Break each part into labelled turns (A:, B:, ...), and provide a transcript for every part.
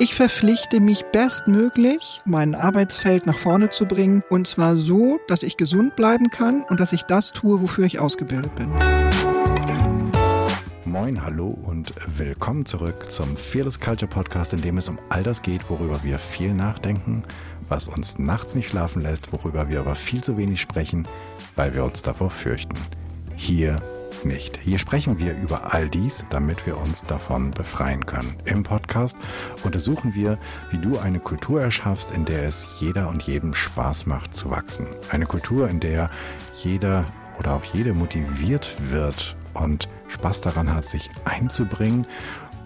A: Ich verpflichte mich bestmöglich, mein Arbeitsfeld nach vorne zu bringen und zwar so, dass ich gesund bleiben kann und dass ich das tue, wofür ich ausgebildet bin.
B: Moin, hallo und willkommen zurück zum Fearless Culture Podcast, in dem es um all das geht, worüber wir viel nachdenken, was uns nachts nicht schlafen lässt, worüber wir aber viel zu wenig sprechen, weil wir uns davor fürchten. Hier nicht. Hier sprechen wir über all dies, damit wir uns davon befreien können. Im Podcast untersuchen wir, wie du eine Kultur erschaffst, in der es jeder und jedem Spaß macht zu wachsen. Eine Kultur, in der jeder oder auch jede motiviert wird und Spaß daran hat, sich einzubringen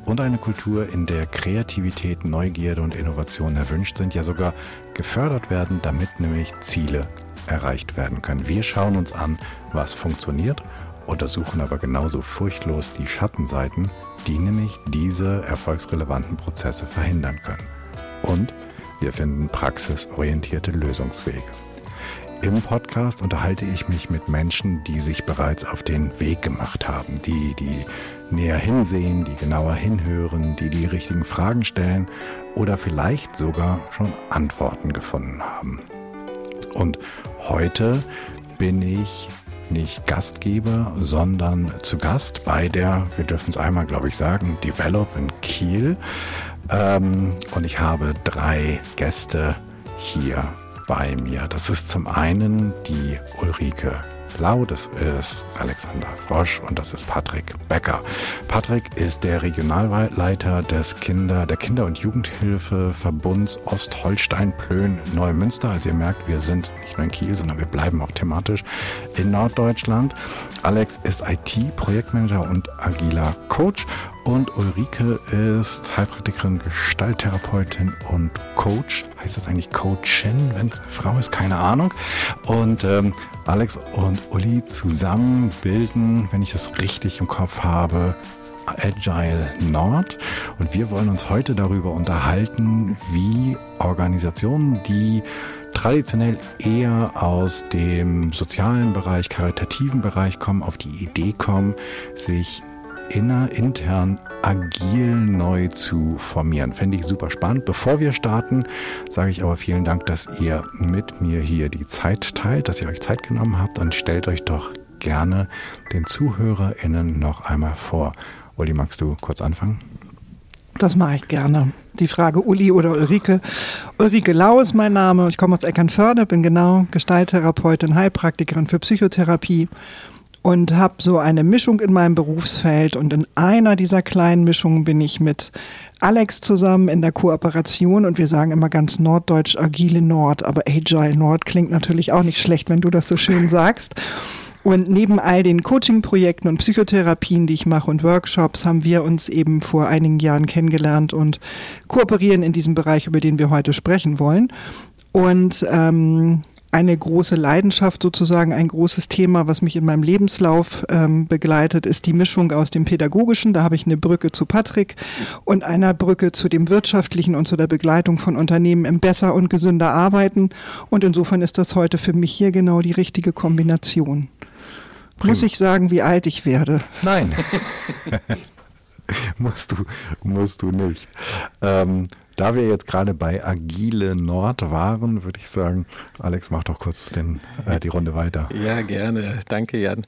B: und eine Kultur, in der Kreativität, Neugierde und Innovation erwünscht sind, ja sogar gefördert werden, damit nämlich Ziele erreicht werden können. Wir schauen uns an, was funktioniert untersuchen aber genauso furchtlos die Schattenseiten, die nämlich diese erfolgsrelevanten Prozesse verhindern können. Und wir finden praxisorientierte Lösungswege. Im Podcast unterhalte ich mich mit Menschen, die sich bereits auf den Weg gemacht haben, die, die näher hinsehen, die genauer hinhören, die die richtigen Fragen stellen oder vielleicht sogar schon Antworten gefunden haben. Und heute bin ich nicht Gastgeber, sondern zu Gast bei der, wir dürfen es einmal, glaube ich, sagen, Develop in Kiel. Ähm, und ich habe drei Gäste hier bei mir. Das ist zum einen die Ulrike Blau, das ist Alexander Frosch und das ist Patrick Becker. Patrick ist der Regionalleiter des Kinder, der Kinder- und Jugendhilfeverbunds Ostholstein-Plön-Neumünster. Also ihr merkt, wir sind nicht nur in Kiel, sondern wir bleiben auch thematisch in Norddeutschland. Alex ist IT-Projektmanager und agiler Coach und Ulrike ist Heilpraktikerin, Gestalttherapeutin und Coach. Heißt das eigentlich Coachin, wenn es eine Frau ist? Keine Ahnung. Und ähm, Alex und Uli zusammen bilden, wenn ich das richtig im Kopf habe, Agile Nord. Und wir wollen uns heute darüber unterhalten, wie Organisationen, die traditionell eher aus dem sozialen Bereich, karitativen Bereich kommen, auf die Idee kommen, sich inner, intern agil neu zu formieren. Fände ich super spannend. Bevor wir starten, sage ich aber vielen Dank, dass ihr mit mir hier die Zeit teilt, dass ihr euch Zeit genommen habt und stellt euch doch gerne den ZuhörerInnen noch einmal vor. Uli, magst du kurz anfangen?
A: Das mache ich gerne. Die Frage Uli oder Ulrike. Ulrike Lau ist mein Name. Ich komme aus Eckernförde, bin genau Gestalttherapeutin, Heilpraktikerin für Psychotherapie und habe so eine Mischung in meinem Berufsfeld. Und in einer dieser kleinen Mischungen bin ich mit Alex zusammen in der Kooperation und wir sagen immer ganz norddeutsch agile Nord, aber Agile Nord klingt natürlich auch nicht schlecht, wenn du das so schön sagst. Und neben all den Coaching-Projekten und Psychotherapien, die ich mache und Workshops, haben wir uns eben vor einigen Jahren kennengelernt und kooperieren in diesem Bereich, über den wir heute sprechen wollen. Und ähm, eine große Leidenschaft sozusagen, ein großes Thema, was mich in meinem Lebenslauf ähm, begleitet, ist die Mischung aus dem Pädagogischen. Da habe ich eine Brücke zu Patrick und einer Brücke zu dem Wirtschaftlichen und zu der Begleitung von Unternehmen im besser und gesünder Arbeiten. Und insofern ist das heute für mich hier genau die richtige Kombination. Muss ich sagen, wie alt ich werde?
B: Nein. musst du, musst du nicht. Ähm, da wir jetzt gerade bei Agile Nord waren, würde ich sagen, Alex, mach doch kurz den, äh, die Runde weiter.
C: Ja, gerne. Danke, Jan.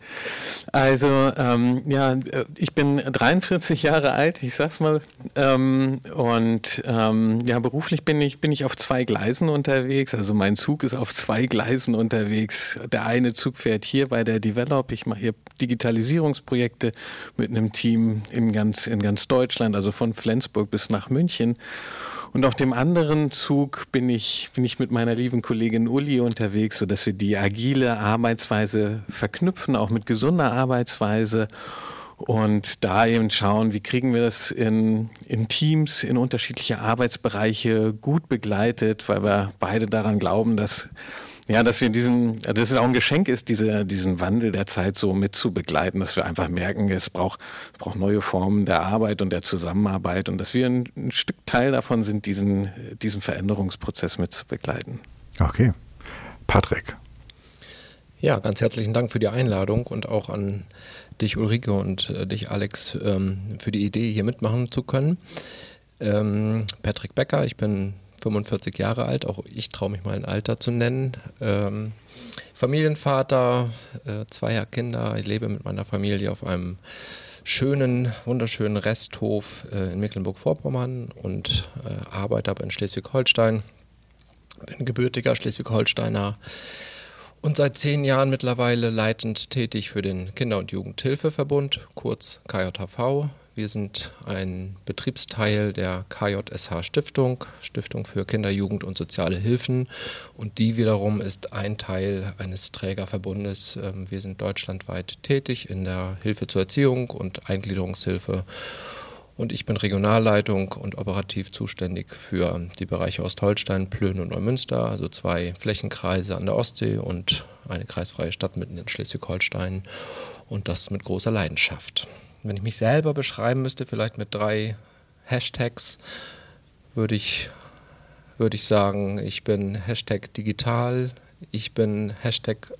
C: Also, ähm, ja, ich bin 43 Jahre alt, ich sag's mal. Ähm, und ähm, ja, beruflich bin ich, bin ich auf zwei Gleisen unterwegs. Also mein Zug ist auf zwei Gleisen unterwegs. Der eine Zug fährt hier bei der Develop. Ich mache hier Digitalisierungsprojekte mit einem Team in ganz, in ganz Deutschland, also von Flensburg bis nach München. Und auf dem anderen Zug bin ich, bin ich mit meiner lieben Kollegin Uli unterwegs, sodass wir die agile Arbeitsweise verknüpfen, auch mit gesunder Arbeitsweise. Und da eben schauen, wie kriegen wir das in, in Teams, in unterschiedliche Arbeitsbereiche gut begleitet, weil wir beide daran glauben, dass ja, dass wir diesen, dass es auch ein Geschenk ist, diese, diesen Wandel der Zeit so mit zu begleiten, dass wir einfach merken, es braucht, es braucht neue Formen der Arbeit und der Zusammenarbeit und dass wir ein, ein Stück Teil davon sind, diesen, diesen Veränderungsprozess mit zu begleiten.
B: Okay. Patrick.
D: Ja, ganz herzlichen Dank für die Einladung und auch an dich, Ulrike, und äh, dich, Alex, ähm, für die Idee, hier mitmachen zu können. Ähm, Patrick Becker, ich bin 45 Jahre alt, auch ich traue mich mal ein Alter zu nennen. Ähm, Familienvater, äh, zweier Kinder. Ich lebe mit meiner Familie auf einem schönen, wunderschönen Resthof äh, in Mecklenburg-Vorpommern und äh, arbeite aber in Schleswig-Holstein. Bin gebürtiger Schleswig-Holsteiner und seit zehn Jahren mittlerweile leitend tätig für den Kinder- und Jugendhilfeverbund, kurz KJHV. Wir sind ein Betriebsteil der KJSH Stiftung, Stiftung für Kinder, Jugend und soziale Hilfen. Und die wiederum ist ein Teil eines Trägerverbundes. Ähm, wir sind deutschlandweit tätig in der Hilfe zur Erziehung und Eingliederungshilfe. Und ich bin Regionalleitung und operativ zuständig für die Bereiche Ostholstein, Plön und Neumünster, also zwei Flächenkreise an der Ostsee und eine kreisfreie Stadt mitten in Schleswig-Holstein. Und das mit großer Leidenschaft. Wenn ich mich selber beschreiben müsste, vielleicht mit drei Hashtags, würde ich, würde ich sagen, ich bin Hashtag digital, ich bin Hashtag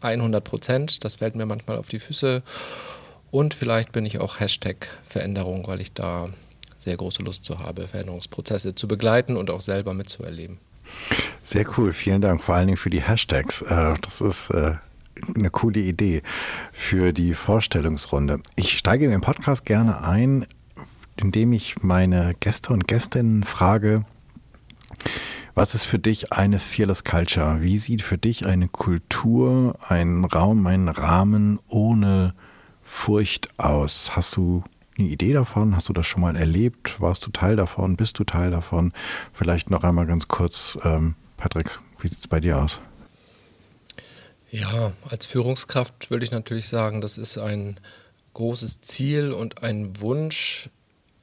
D: 100 Prozent, das fällt mir manchmal auf die Füße. Und vielleicht bin ich auch Hashtag Veränderung, weil ich da sehr große Lust zu habe, Veränderungsprozesse zu begleiten und auch selber mitzuerleben.
B: Sehr cool, vielen Dank, vor allen Dingen für die Hashtags. Äh, das ist äh, eine coole Idee für die Vorstellungsrunde. Ich steige in den Podcast gerne ein, indem ich meine Gäste und Gästinnen frage, was ist für dich eine Fearless Culture? Wie sieht für dich eine Kultur, ein Raum, ein Rahmen ohne Furcht aus? Hast du eine Idee davon? Hast du das schon mal erlebt? Warst du Teil davon? Bist du Teil davon? Vielleicht noch einmal ganz kurz, ähm, Patrick, wie sieht es bei dir aus?
D: Ja, als Führungskraft würde ich natürlich sagen, das ist ein großes Ziel und ein Wunsch,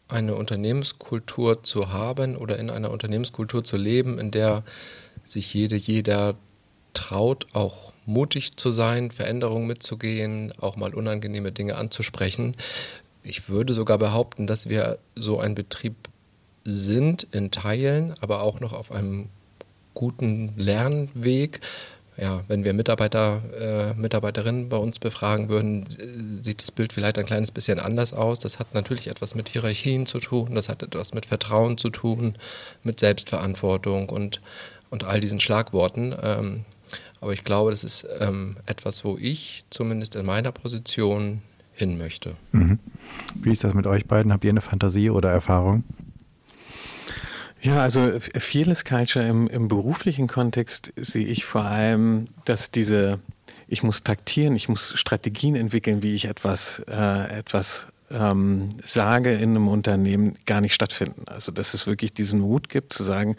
D: eine Unternehmenskultur zu haben oder in einer Unternehmenskultur zu leben, in der sich jede, jeder traut, auch mutig zu sein, Veränderungen mitzugehen, auch mal unangenehme Dinge anzusprechen. Ich würde sogar behaupten, dass wir so ein Betrieb sind in Teilen, aber auch noch auf einem guten Lernweg, ja, wenn wir Mitarbeiter, äh, Mitarbeiterinnen bei uns befragen würden, äh, sieht das Bild vielleicht ein kleines bisschen anders aus. Das hat natürlich etwas mit Hierarchien zu tun, das hat etwas mit Vertrauen zu tun, mit Selbstverantwortung und, und all diesen Schlagworten. Ähm, aber ich glaube, das ist ähm, etwas, wo ich zumindest in meiner Position hin möchte.
B: Mhm. Wie ist das mit euch beiden? Habt ihr eine Fantasie oder Erfahrung?
C: Ja, also Fearless Culture im, im beruflichen Kontext sehe ich vor allem, dass diese, ich muss taktieren, ich muss Strategien entwickeln, wie ich etwas, äh, etwas ähm, sage in einem Unternehmen, gar nicht stattfinden. Also dass es wirklich diesen Mut gibt zu sagen,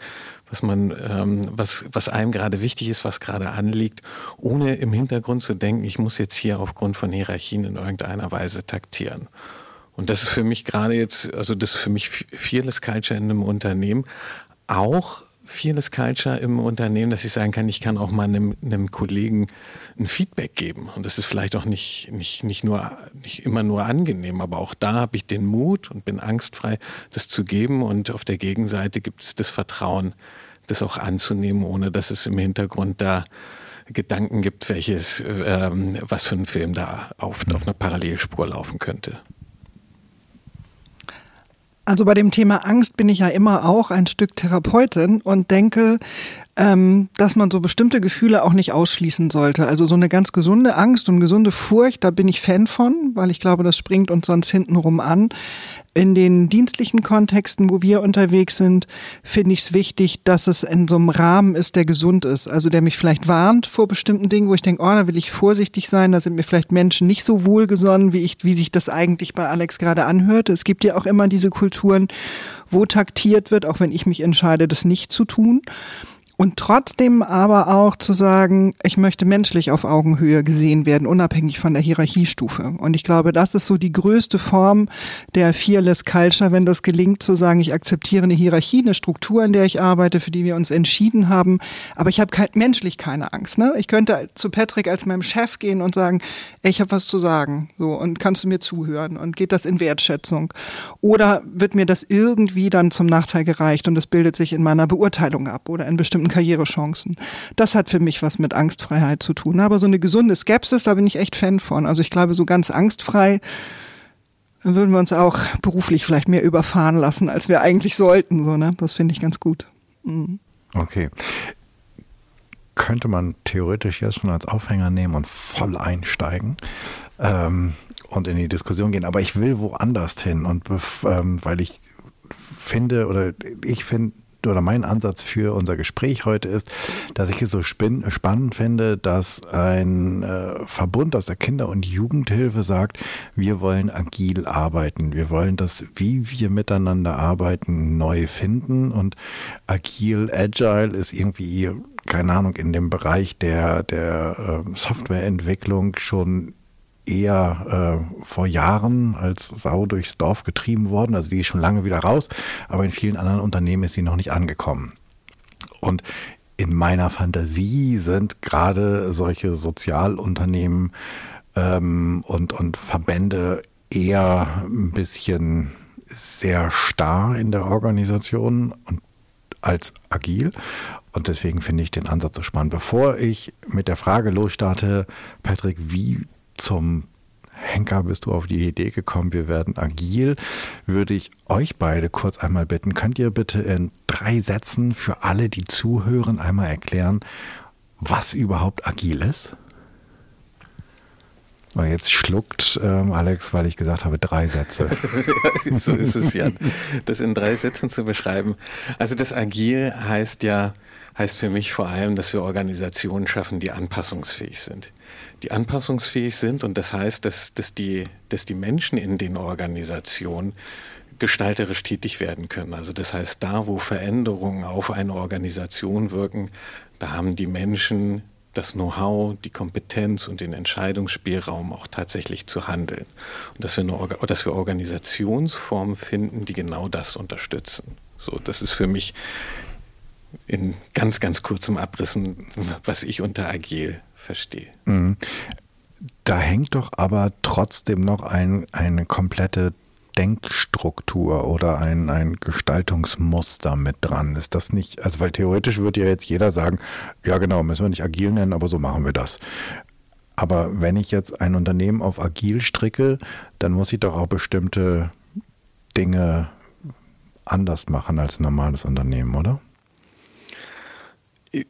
C: was man, ähm, was, was einem gerade wichtig ist, was gerade anliegt, ohne im Hintergrund zu denken, ich muss jetzt hier aufgrund von Hierarchien in irgendeiner Weise taktieren. Und das ist für mich gerade jetzt, also das ist für mich Fearless Culture in einem Unternehmen. Auch Fearless Culture im Unternehmen, dass ich sagen kann, ich kann auch mal einem, einem Kollegen ein Feedback geben. Und das ist vielleicht auch nicht, nicht, nicht, nur, nicht immer nur angenehm, aber auch da habe ich den Mut und bin angstfrei, das zu geben. Und auf der Gegenseite gibt es das Vertrauen, das auch anzunehmen, ohne dass es im Hintergrund da Gedanken gibt, welches, ähm, was für ein Film da auf, auf einer Parallelspur laufen könnte.
A: Also bei dem Thema Angst bin ich ja immer auch ein Stück Therapeutin und denke, ähm, dass man so bestimmte Gefühle auch nicht ausschließen sollte. Also so eine ganz gesunde Angst und gesunde Furcht, da bin ich Fan von, weil ich glaube, das springt uns sonst hintenrum an. In den dienstlichen Kontexten, wo wir unterwegs sind, finde ich es wichtig, dass es in so einem Rahmen ist, der gesund ist. Also der mich vielleicht warnt vor bestimmten Dingen, wo ich denke, oh, da will ich vorsichtig sein, da sind mir vielleicht Menschen nicht so wohlgesonnen, wie ich, wie sich das eigentlich bei Alex gerade anhört. Es gibt ja auch immer diese Kulturen, wo taktiert wird, auch wenn ich mich entscheide, das nicht zu tun. Und trotzdem aber auch zu sagen, ich möchte menschlich auf Augenhöhe gesehen werden, unabhängig von der Hierarchiestufe. Und ich glaube, das ist so die größte Form der Fearless Culture, wenn das gelingt, zu sagen, ich akzeptiere eine Hierarchie, eine Struktur, in der ich arbeite, für die wir uns entschieden haben. Aber ich habe kein, menschlich keine Angst. Ne? Ich könnte zu Patrick als meinem Chef gehen und sagen, ey, ich habe was zu sagen. So, und kannst du mir zuhören? Und geht das in Wertschätzung? Oder wird mir das irgendwie dann zum Nachteil gereicht und es bildet sich in meiner Beurteilung ab oder in bestimmten bestimmten Karrierechancen. Das hat für mich was mit Angstfreiheit zu tun. Aber so eine gesunde Skepsis, da bin ich echt Fan von. Also ich glaube, so ganz angstfrei würden wir uns auch beruflich vielleicht mehr überfahren lassen, als wir eigentlich sollten. So, ne? Das finde ich ganz gut. Mhm.
B: Okay. Könnte man theoretisch jetzt schon als Aufhänger nehmen und voll einsteigen ähm, und in die Diskussion gehen. Aber ich will woanders hin und ähm, weil ich finde oder ich finde, oder mein Ansatz für unser Gespräch heute ist, dass ich es so spannend finde, dass ein äh, Verbund aus der Kinder- und Jugendhilfe sagt, wir wollen agil arbeiten. Wir wollen das, wie wir miteinander arbeiten, neu finden. Und agil, agile ist irgendwie, keine Ahnung, in dem Bereich der, der äh, Softwareentwicklung schon eher äh, vor Jahren als Sau durchs Dorf getrieben worden. Also die ist schon lange wieder raus, aber in vielen anderen Unternehmen ist sie noch nicht angekommen. Und in meiner Fantasie sind gerade solche Sozialunternehmen ähm, und, und Verbände eher ein bisschen sehr starr in der Organisation und als agil. Und deswegen finde ich den Ansatz so spannend. Bevor ich mit der Frage losstarte, Patrick, wie zum Henker bist du auf die Idee gekommen, wir werden agil, würde ich euch beide kurz einmal bitten, könnt ihr bitte in drei Sätzen für alle, die zuhören, einmal erklären, was überhaupt agil ist? Und jetzt schluckt ähm, Alex, weil ich gesagt habe, drei Sätze.
C: so ist es ja, das in drei Sätzen zu beschreiben. Also das Agil heißt ja, heißt für mich vor allem, dass wir Organisationen schaffen, die anpassungsfähig sind die anpassungsfähig sind. Und das heißt, dass, dass, die, dass die Menschen in den Organisationen gestalterisch tätig werden können. Also das heißt, da, wo Veränderungen auf eine Organisation wirken, da haben die Menschen das Know-how, die Kompetenz und den Entscheidungsspielraum auch tatsächlich zu handeln. Und dass wir, eine, dass wir Organisationsformen finden, die genau das unterstützen. So, das ist für mich in ganz, ganz kurzem Abrissen, was ich unter agil verstehe. Mhm.
B: Da hängt doch aber trotzdem noch ein, eine komplette Denkstruktur oder ein, ein Gestaltungsmuster mit dran. Ist das nicht, also weil theoretisch würde ja jetzt jeder sagen, ja genau, müssen wir nicht agil nennen, aber so machen wir das. Aber wenn ich jetzt ein Unternehmen auf agil stricke, dann muss ich doch auch bestimmte Dinge anders machen als ein normales Unternehmen, oder?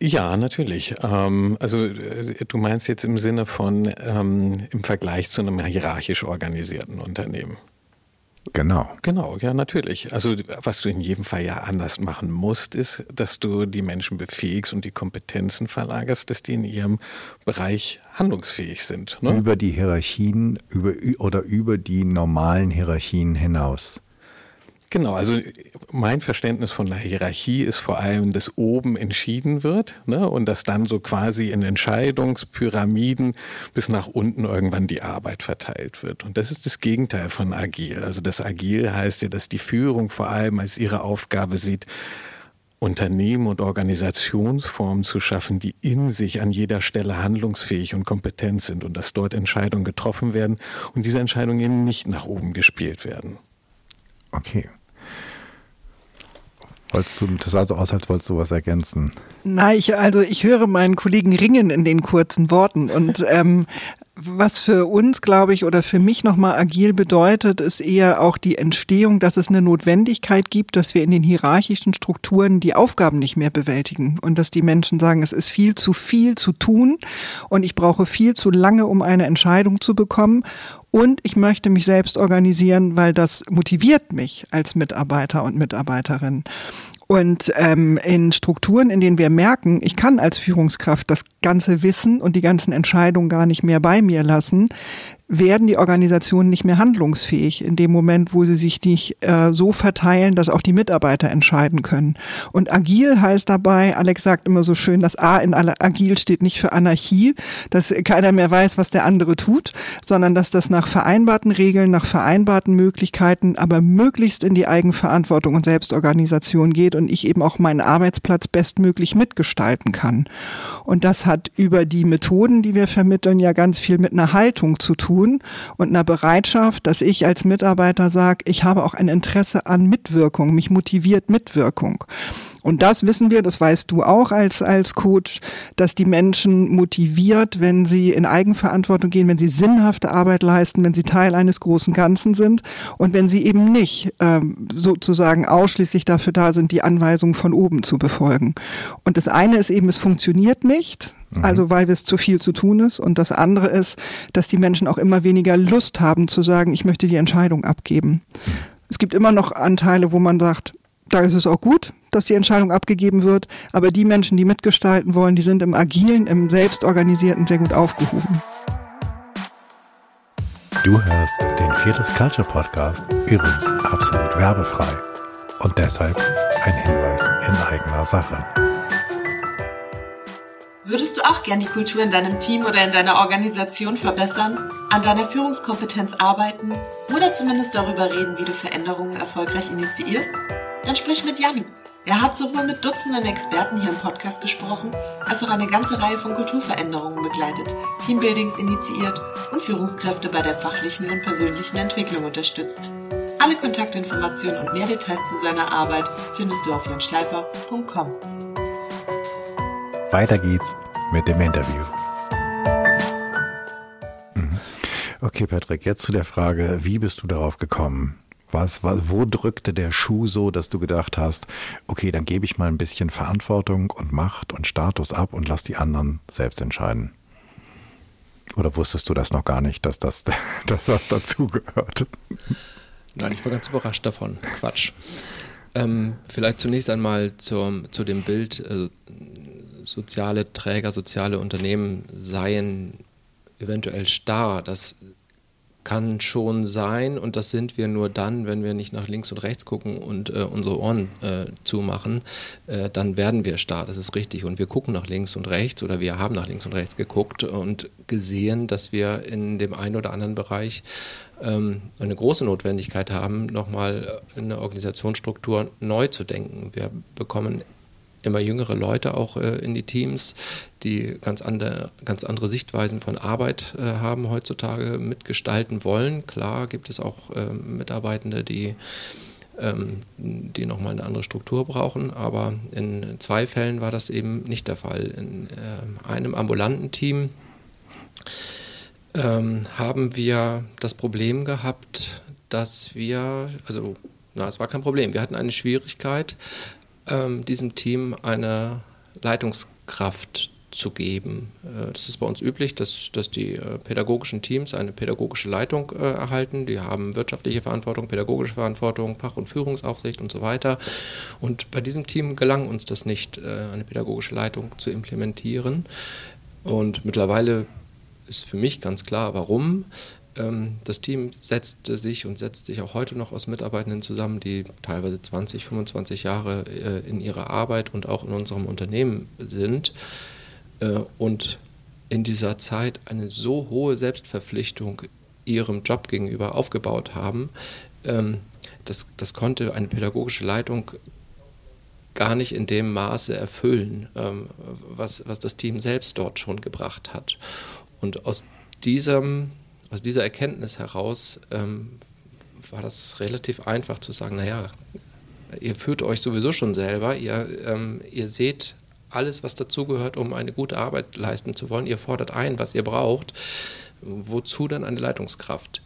C: Ja, natürlich. Ähm, also äh, du meinst jetzt im Sinne von ähm, im Vergleich zu einem hierarchisch organisierten Unternehmen.
B: Genau.
C: Genau, ja, natürlich. Also was du in jedem Fall ja anders machen musst, ist, dass du die Menschen befähigst und die Kompetenzen verlagerst, dass die in ihrem Bereich handlungsfähig sind.
B: Ne? Über die Hierarchien über, oder über die normalen Hierarchien hinaus.
C: Genau, also mein Verständnis von der Hierarchie ist vor allem, dass oben entschieden wird ne, und dass dann so quasi in Entscheidungspyramiden bis nach unten irgendwann die Arbeit verteilt wird. Und das ist das Gegenteil von agil. Also das agil heißt ja, dass die Führung vor allem als ihre Aufgabe sieht, Unternehmen und Organisationsformen zu schaffen, die in sich an jeder Stelle handlungsfähig und kompetent sind und dass dort Entscheidungen getroffen werden und diese Entscheidungen eben nicht nach oben gespielt werden.
B: Okay. Wolltest du, das sah so aus, als wolltest du was ergänzen.
A: Nein, ich, also ich höre meinen Kollegen ringen in den kurzen Worten und ähm, was für uns, glaube ich, oder für mich nochmal agil bedeutet, ist eher auch die Entstehung, dass es eine Notwendigkeit gibt, dass wir in den hierarchischen Strukturen die Aufgaben nicht mehr bewältigen und dass die Menschen sagen, es ist viel zu viel zu tun und ich brauche viel zu lange, um eine Entscheidung zu bekommen und ich möchte mich selbst organisieren, weil das motiviert mich als Mitarbeiter und Mitarbeiterin. Und ähm, in Strukturen, in denen wir merken, ich kann als Führungskraft das ganze Wissen und die ganzen Entscheidungen gar nicht mehr bei mir lassen, werden die Organisationen nicht mehr handlungsfähig in dem Moment, wo sie sich nicht äh, so verteilen, dass auch die Mitarbeiter entscheiden können. Und agil heißt dabei, Alex sagt immer so schön, das A in alle agil steht nicht für Anarchie, dass keiner mehr weiß, was der andere tut, sondern dass das nach vereinbarten Regeln, nach vereinbarten Möglichkeiten, aber möglichst in die Eigenverantwortung und Selbstorganisation geht und ich eben auch meinen Arbeitsplatz bestmöglich mitgestalten kann. Und das hat über die Methoden, die wir vermitteln, ja ganz viel mit einer Haltung zu tun tun und einer Bereitschaft, dass ich als Mitarbeiter sage, ich habe auch ein Interesse an Mitwirkung, mich motiviert Mitwirkung. Und das wissen wir, das weißt du auch als, als Coach, dass die Menschen motiviert, wenn sie in Eigenverantwortung gehen, wenn sie sinnhafte Arbeit leisten, wenn sie Teil eines großen Ganzen sind und wenn sie eben nicht ähm, sozusagen ausschließlich dafür da sind, die Anweisungen von oben zu befolgen. Und das eine ist eben, es funktioniert nicht. Mhm. Also weil es zu viel zu tun ist. Und das andere ist, dass die Menschen auch immer weniger Lust haben zu sagen, ich möchte die Entscheidung abgeben. Mhm. Es gibt immer noch Anteile, wo man sagt, da ist es auch gut, dass die Entscheidung abgegeben wird. Aber die Menschen, die mitgestalten wollen, die sind im agilen, im selbstorganisierten sehr gut aufgehoben.
B: Du hörst den Viertes Culture Podcast, übrigens absolut werbefrei. Und deshalb ein Hinweis in eigener Sache.
E: Würdest du auch gern die Kultur in deinem Team oder in deiner Organisation verbessern, an deiner Führungskompetenz arbeiten oder zumindest darüber reden, wie du Veränderungen erfolgreich initiierst? Dann sprich mit Jan. Er hat sowohl mit Dutzenden Experten hier im Podcast gesprochen, als auch eine ganze Reihe von Kulturveränderungen begleitet, Teambuildings initiiert und Führungskräfte bei der fachlichen und persönlichen Entwicklung unterstützt. Alle Kontaktinformationen und mehr Details zu seiner Arbeit findest du auf janschleifer.com.
B: Weiter geht's mit dem Interview. Mhm. Okay, Patrick, jetzt zu der Frage, wie bist du darauf gekommen, was, was, wo drückte der Schuh so, dass du gedacht hast, okay, dann gebe ich mal ein bisschen Verantwortung und Macht und Status ab und lass die anderen selbst entscheiden? Oder wusstest du das noch gar nicht, dass das, dass das dazugehört?
D: Nein, ich war ganz überrascht davon. Quatsch. Ähm, vielleicht zunächst einmal zum, zu dem Bild, äh, soziale Träger, soziale Unternehmen seien eventuell starr. Das kann schon sein und das sind wir nur dann, wenn wir nicht nach links und rechts gucken und äh, unsere Ohren äh, zumachen, äh, dann werden wir starr, das ist richtig. Und wir gucken nach links und rechts oder wir haben nach links und rechts geguckt und gesehen, dass wir in dem einen oder anderen Bereich ähm, eine große Notwendigkeit haben, nochmal eine Organisationsstruktur neu zu denken. Wir bekommen immer jüngere Leute auch äh, in die Teams, die ganz andere, ganz andere Sichtweisen von Arbeit äh, haben heutzutage, mitgestalten wollen. Klar gibt es auch äh, Mitarbeitende, die ähm, die nochmal eine andere Struktur brauchen. Aber in zwei Fällen war das eben nicht der Fall. In äh, einem ambulanten Team ähm, haben wir das Problem gehabt, dass wir, also na, es war kein Problem, wir hatten eine Schwierigkeit, ähm, diesem Team eine Leitungskraft zu geben. Äh, das ist bei uns üblich, dass, dass die äh, pädagogischen Teams eine pädagogische Leitung äh, erhalten. Die haben wirtschaftliche Verantwortung, pädagogische Verantwortung, Fach- und Führungsaufsicht und so weiter. Und bei diesem Team gelang uns das nicht, äh, eine pädagogische Leitung zu implementieren. Und mittlerweile ist für mich ganz klar, warum. Ähm, das Team setzte sich und setzt sich auch heute noch aus Mitarbeitenden zusammen, die teilweise 20, 25 Jahre äh, in ihrer Arbeit und auch in unserem Unternehmen sind äh, und in dieser Zeit eine so hohe Selbstverpflichtung ihrem Job gegenüber aufgebaut haben, ähm, das, das konnte eine pädagogische Leitung gar nicht in dem Maße erfüllen, ähm, was, was das Team selbst dort schon gebracht hat. Und aus diesem aus dieser Erkenntnis heraus ähm, war das relativ einfach zu sagen, naja, ihr führt euch sowieso schon selber, ihr, ähm, ihr seht alles, was dazugehört, um eine gute Arbeit leisten zu wollen, ihr fordert ein, was ihr braucht, wozu dann eine Leitungskraft?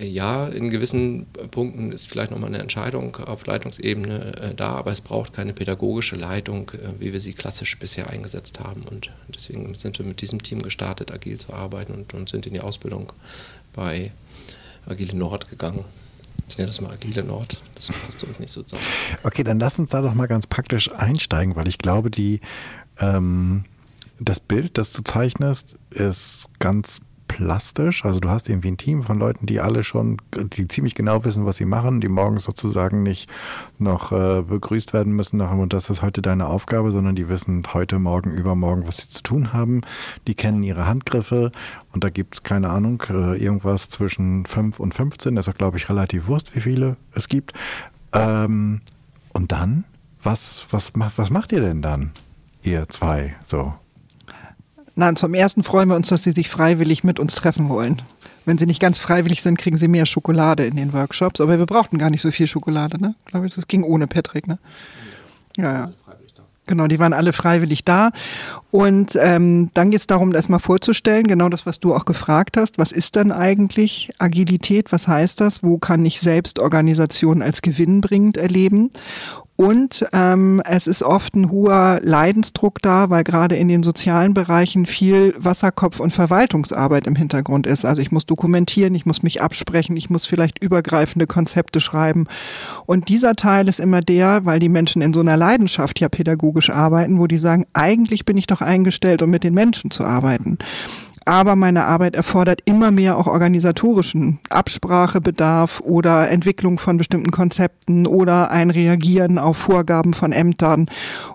D: Ja, in gewissen Punkten ist vielleicht nochmal eine Entscheidung auf Leitungsebene äh, da, aber es braucht keine pädagogische Leitung, äh, wie wir sie klassisch bisher eingesetzt haben. Und deswegen sind wir mit diesem Team gestartet, agil zu arbeiten und, und sind in die Ausbildung bei Agile Nord gegangen. Ich nenne das mal Agile Nord, das passt uns nicht so zusammen.
B: Okay, dann lass uns da doch mal ganz praktisch einsteigen, weil ich glaube, die, ähm, das Bild, das du zeichnest, ist ganz plastisch. Also du hast irgendwie ein Team von Leuten, die alle schon, die ziemlich genau wissen, was sie machen, die morgens sozusagen nicht noch äh, begrüßt werden müssen nach und das ist heute deine Aufgabe, sondern die wissen heute, morgen, übermorgen, was sie zu tun haben. Die kennen ihre Handgriffe und da gibt es, keine Ahnung, äh, irgendwas zwischen 5 und 15. Das ist, glaube ich, relativ wurscht, wie viele es gibt. Ähm, und dann, was, was, was macht ihr denn dann, ihr zwei, so?
A: Nein, zum ersten freuen wir uns, dass Sie sich freiwillig mit uns treffen wollen. Wenn Sie nicht ganz freiwillig sind, kriegen Sie mehr Schokolade in den Workshops. Aber wir brauchten gar nicht so viel Schokolade, ne? Ich glaube, das ging ohne Patrick, ne? Ja, ja. Genau, die waren alle freiwillig da. Und ähm, dann geht es darum, das mal vorzustellen, genau das, was du auch gefragt hast. Was ist dann eigentlich Agilität? Was heißt das? Wo kann ich selbst Organisation als gewinnbringend erleben? Und ähm, es ist oft ein hoher Leidensdruck da, weil gerade in den sozialen Bereichen viel Wasserkopf- und Verwaltungsarbeit im Hintergrund ist. Also ich muss dokumentieren, ich muss mich absprechen, ich muss vielleicht übergreifende Konzepte schreiben. Und dieser Teil ist immer der, weil die Menschen in so einer Leidenschaft ja pädagogisch arbeiten, wo die sagen, eigentlich bin ich doch eingestellt, um mit den Menschen zu arbeiten. Aber meine Arbeit erfordert immer mehr auch organisatorischen Absprachebedarf oder Entwicklung von bestimmten Konzepten oder ein Reagieren auf Vorgaben von Ämtern.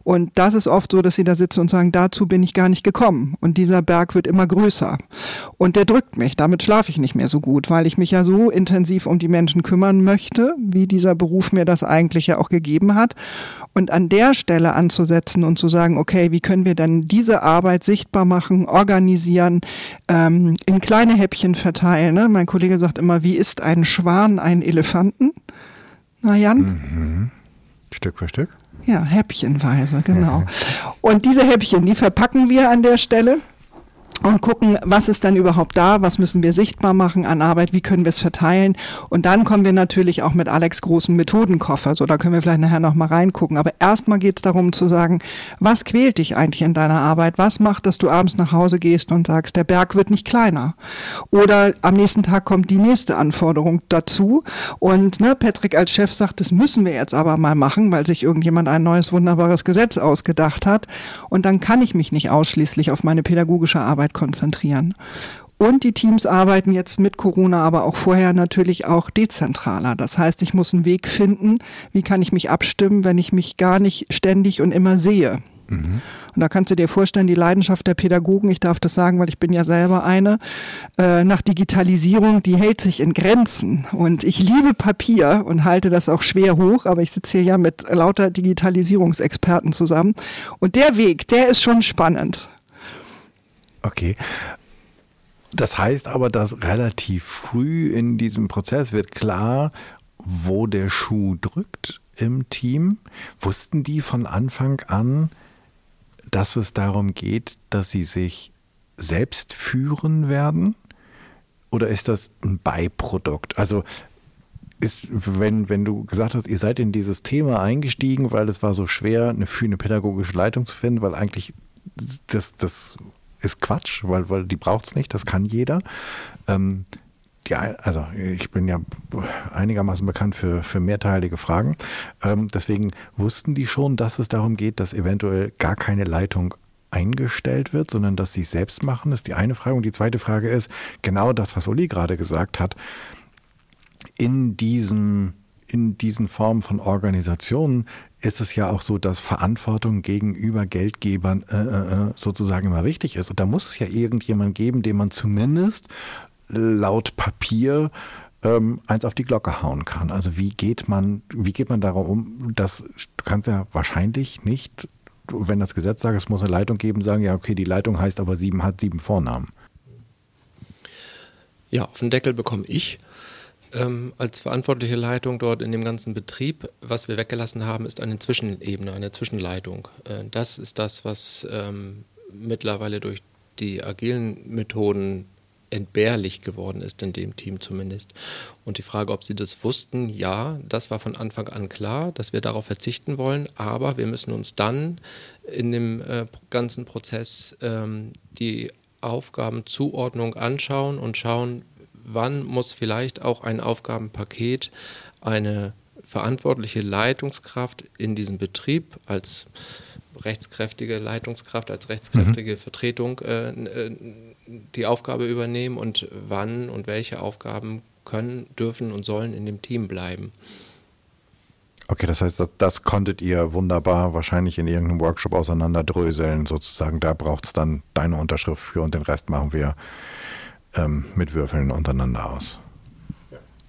A: Und das ist oft so, dass sie da sitzen und sagen, dazu bin ich gar nicht gekommen. Und dieser Berg wird immer größer. Und der drückt mich. Damit schlafe ich nicht mehr so gut, weil ich mich ja so intensiv um die Menschen kümmern möchte, wie dieser Beruf mir das eigentlich ja auch gegeben hat. Und an der Stelle anzusetzen und zu sagen, okay, wie können wir denn diese Arbeit sichtbar machen, organisieren, ähm, in kleine Häppchen verteilen. Ne? Mein Kollege sagt immer, wie isst ein Schwan einen Elefanten? Na Jan?
B: Mhm. Stück für Stück?
A: Ja, häppchenweise, genau. Und diese Häppchen, die verpacken wir an der Stelle und gucken, was ist dann überhaupt da, was müssen wir sichtbar machen an Arbeit, wie können wir es verteilen. Und dann kommen wir natürlich auch mit Alex großen Methodenkoffer, so da können wir vielleicht nachher nochmal reingucken. Aber erstmal geht es darum zu sagen, was quält dich eigentlich in deiner Arbeit? Was macht, dass du abends nach Hause gehst und sagst, der Berg wird nicht kleiner? Oder am nächsten Tag kommt die nächste Anforderung dazu. Und ne, Patrick als Chef sagt, das müssen wir jetzt aber mal machen, weil sich irgendjemand ein neues wunderbares Gesetz ausgedacht hat. Und dann kann ich mich nicht ausschließlich auf meine pädagogische Arbeit Arbeit konzentrieren. Und die Teams arbeiten jetzt mit Corona, aber auch vorher natürlich auch dezentraler. Das heißt, ich muss einen Weg finden, wie kann ich mich abstimmen, wenn ich mich gar nicht ständig und immer sehe. Mhm. Und da kannst du dir vorstellen, die Leidenschaft der Pädagogen, ich darf das sagen, weil ich bin ja selber eine, äh, nach Digitalisierung, die hält sich in Grenzen. Und ich liebe Papier und halte das auch schwer hoch, aber ich sitze hier ja mit lauter Digitalisierungsexperten zusammen. Und der Weg, der ist schon spannend.
B: Okay. Das heißt aber, dass relativ früh in diesem Prozess wird klar, wo der Schuh drückt im Team. Wussten die von Anfang an, dass es darum geht, dass sie sich selbst führen werden? Oder ist das ein Beiprodukt? Also ist, wenn, wenn du gesagt hast, ihr seid in dieses Thema eingestiegen, weil es war so schwer, eine, für eine pädagogische Leitung zu finden, weil eigentlich das, das ist Quatsch, weil, weil die braucht es nicht, das kann jeder. Ähm, die, also ich bin ja einigermaßen bekannt für, für mehrteilige Fragen. Ähm, deswegen wussten die schon, dass es darum geht, dass eventuell gar keine Leitung eingestellt wird, sondern dass sie es selbst machen, ist die eine Frage. Und die zweite Frage ist genau das, was Uli gerade gesagt hat. In diesem in diesen Formen von Organisationen ist es ja auch so, dass Verantwortung gegenüber Geldgebern äh, äh, äh, sozusagen immer wichtig ist. Und da muss es ja irgendjemand geben, dem man zumindest laut Papier ähm, eins auf die Glocke hauen kann. Also wie geht man, wie geht man darum um, dass du kannst ja wahrscheinlich nicht, wenn das Gesetz sagt, es muss eine Leitung geben, sagen, ja, okay, die Leitung heißt aber sieben, hat sieben Vornamen.
D: Ja, auf den Deckel bekomme ich ähm, als verantwortliche Leitung dort in dem ganzen Betrieb, was wir weggelassen haben, ist eine Zwischenebene, eine Zwischenleitung. Äh, das ist das, was ähm, mittlerweile durch die agilen Methoden entbehrlich geworden ist, in dem Team zumindest. Und die Frage, ob sie das wussten, ja, das war von Anfang an klar, dass wir darauf verzichten wollen, aber wir müssen uns dann in dem äh, ganzen Prozess ähm, die Aufgabenzuordnung anschauen und schauen, wann muss vielleicht auch ein Aufgabenpaket eine verantwortliche Leitungskraft in diesem Betrieb als rechtskräftige Leitungskraft, als rechtskräftige mhm. Vertretung äh, äh, die Aufgabe übernehmen und wann und welche Aufgaben können, dürfen und sollen in dem Team bleiben.
B: Okay, das heißt, das, das konntet ihr wunderbar wahrscheinlich in irgendeinem Workshop auseinanderdröseln, sozusagen. Da braucht es dann deine Unterschrift für und den Rest machen wir ähm, mit Würfeln untereinander aus.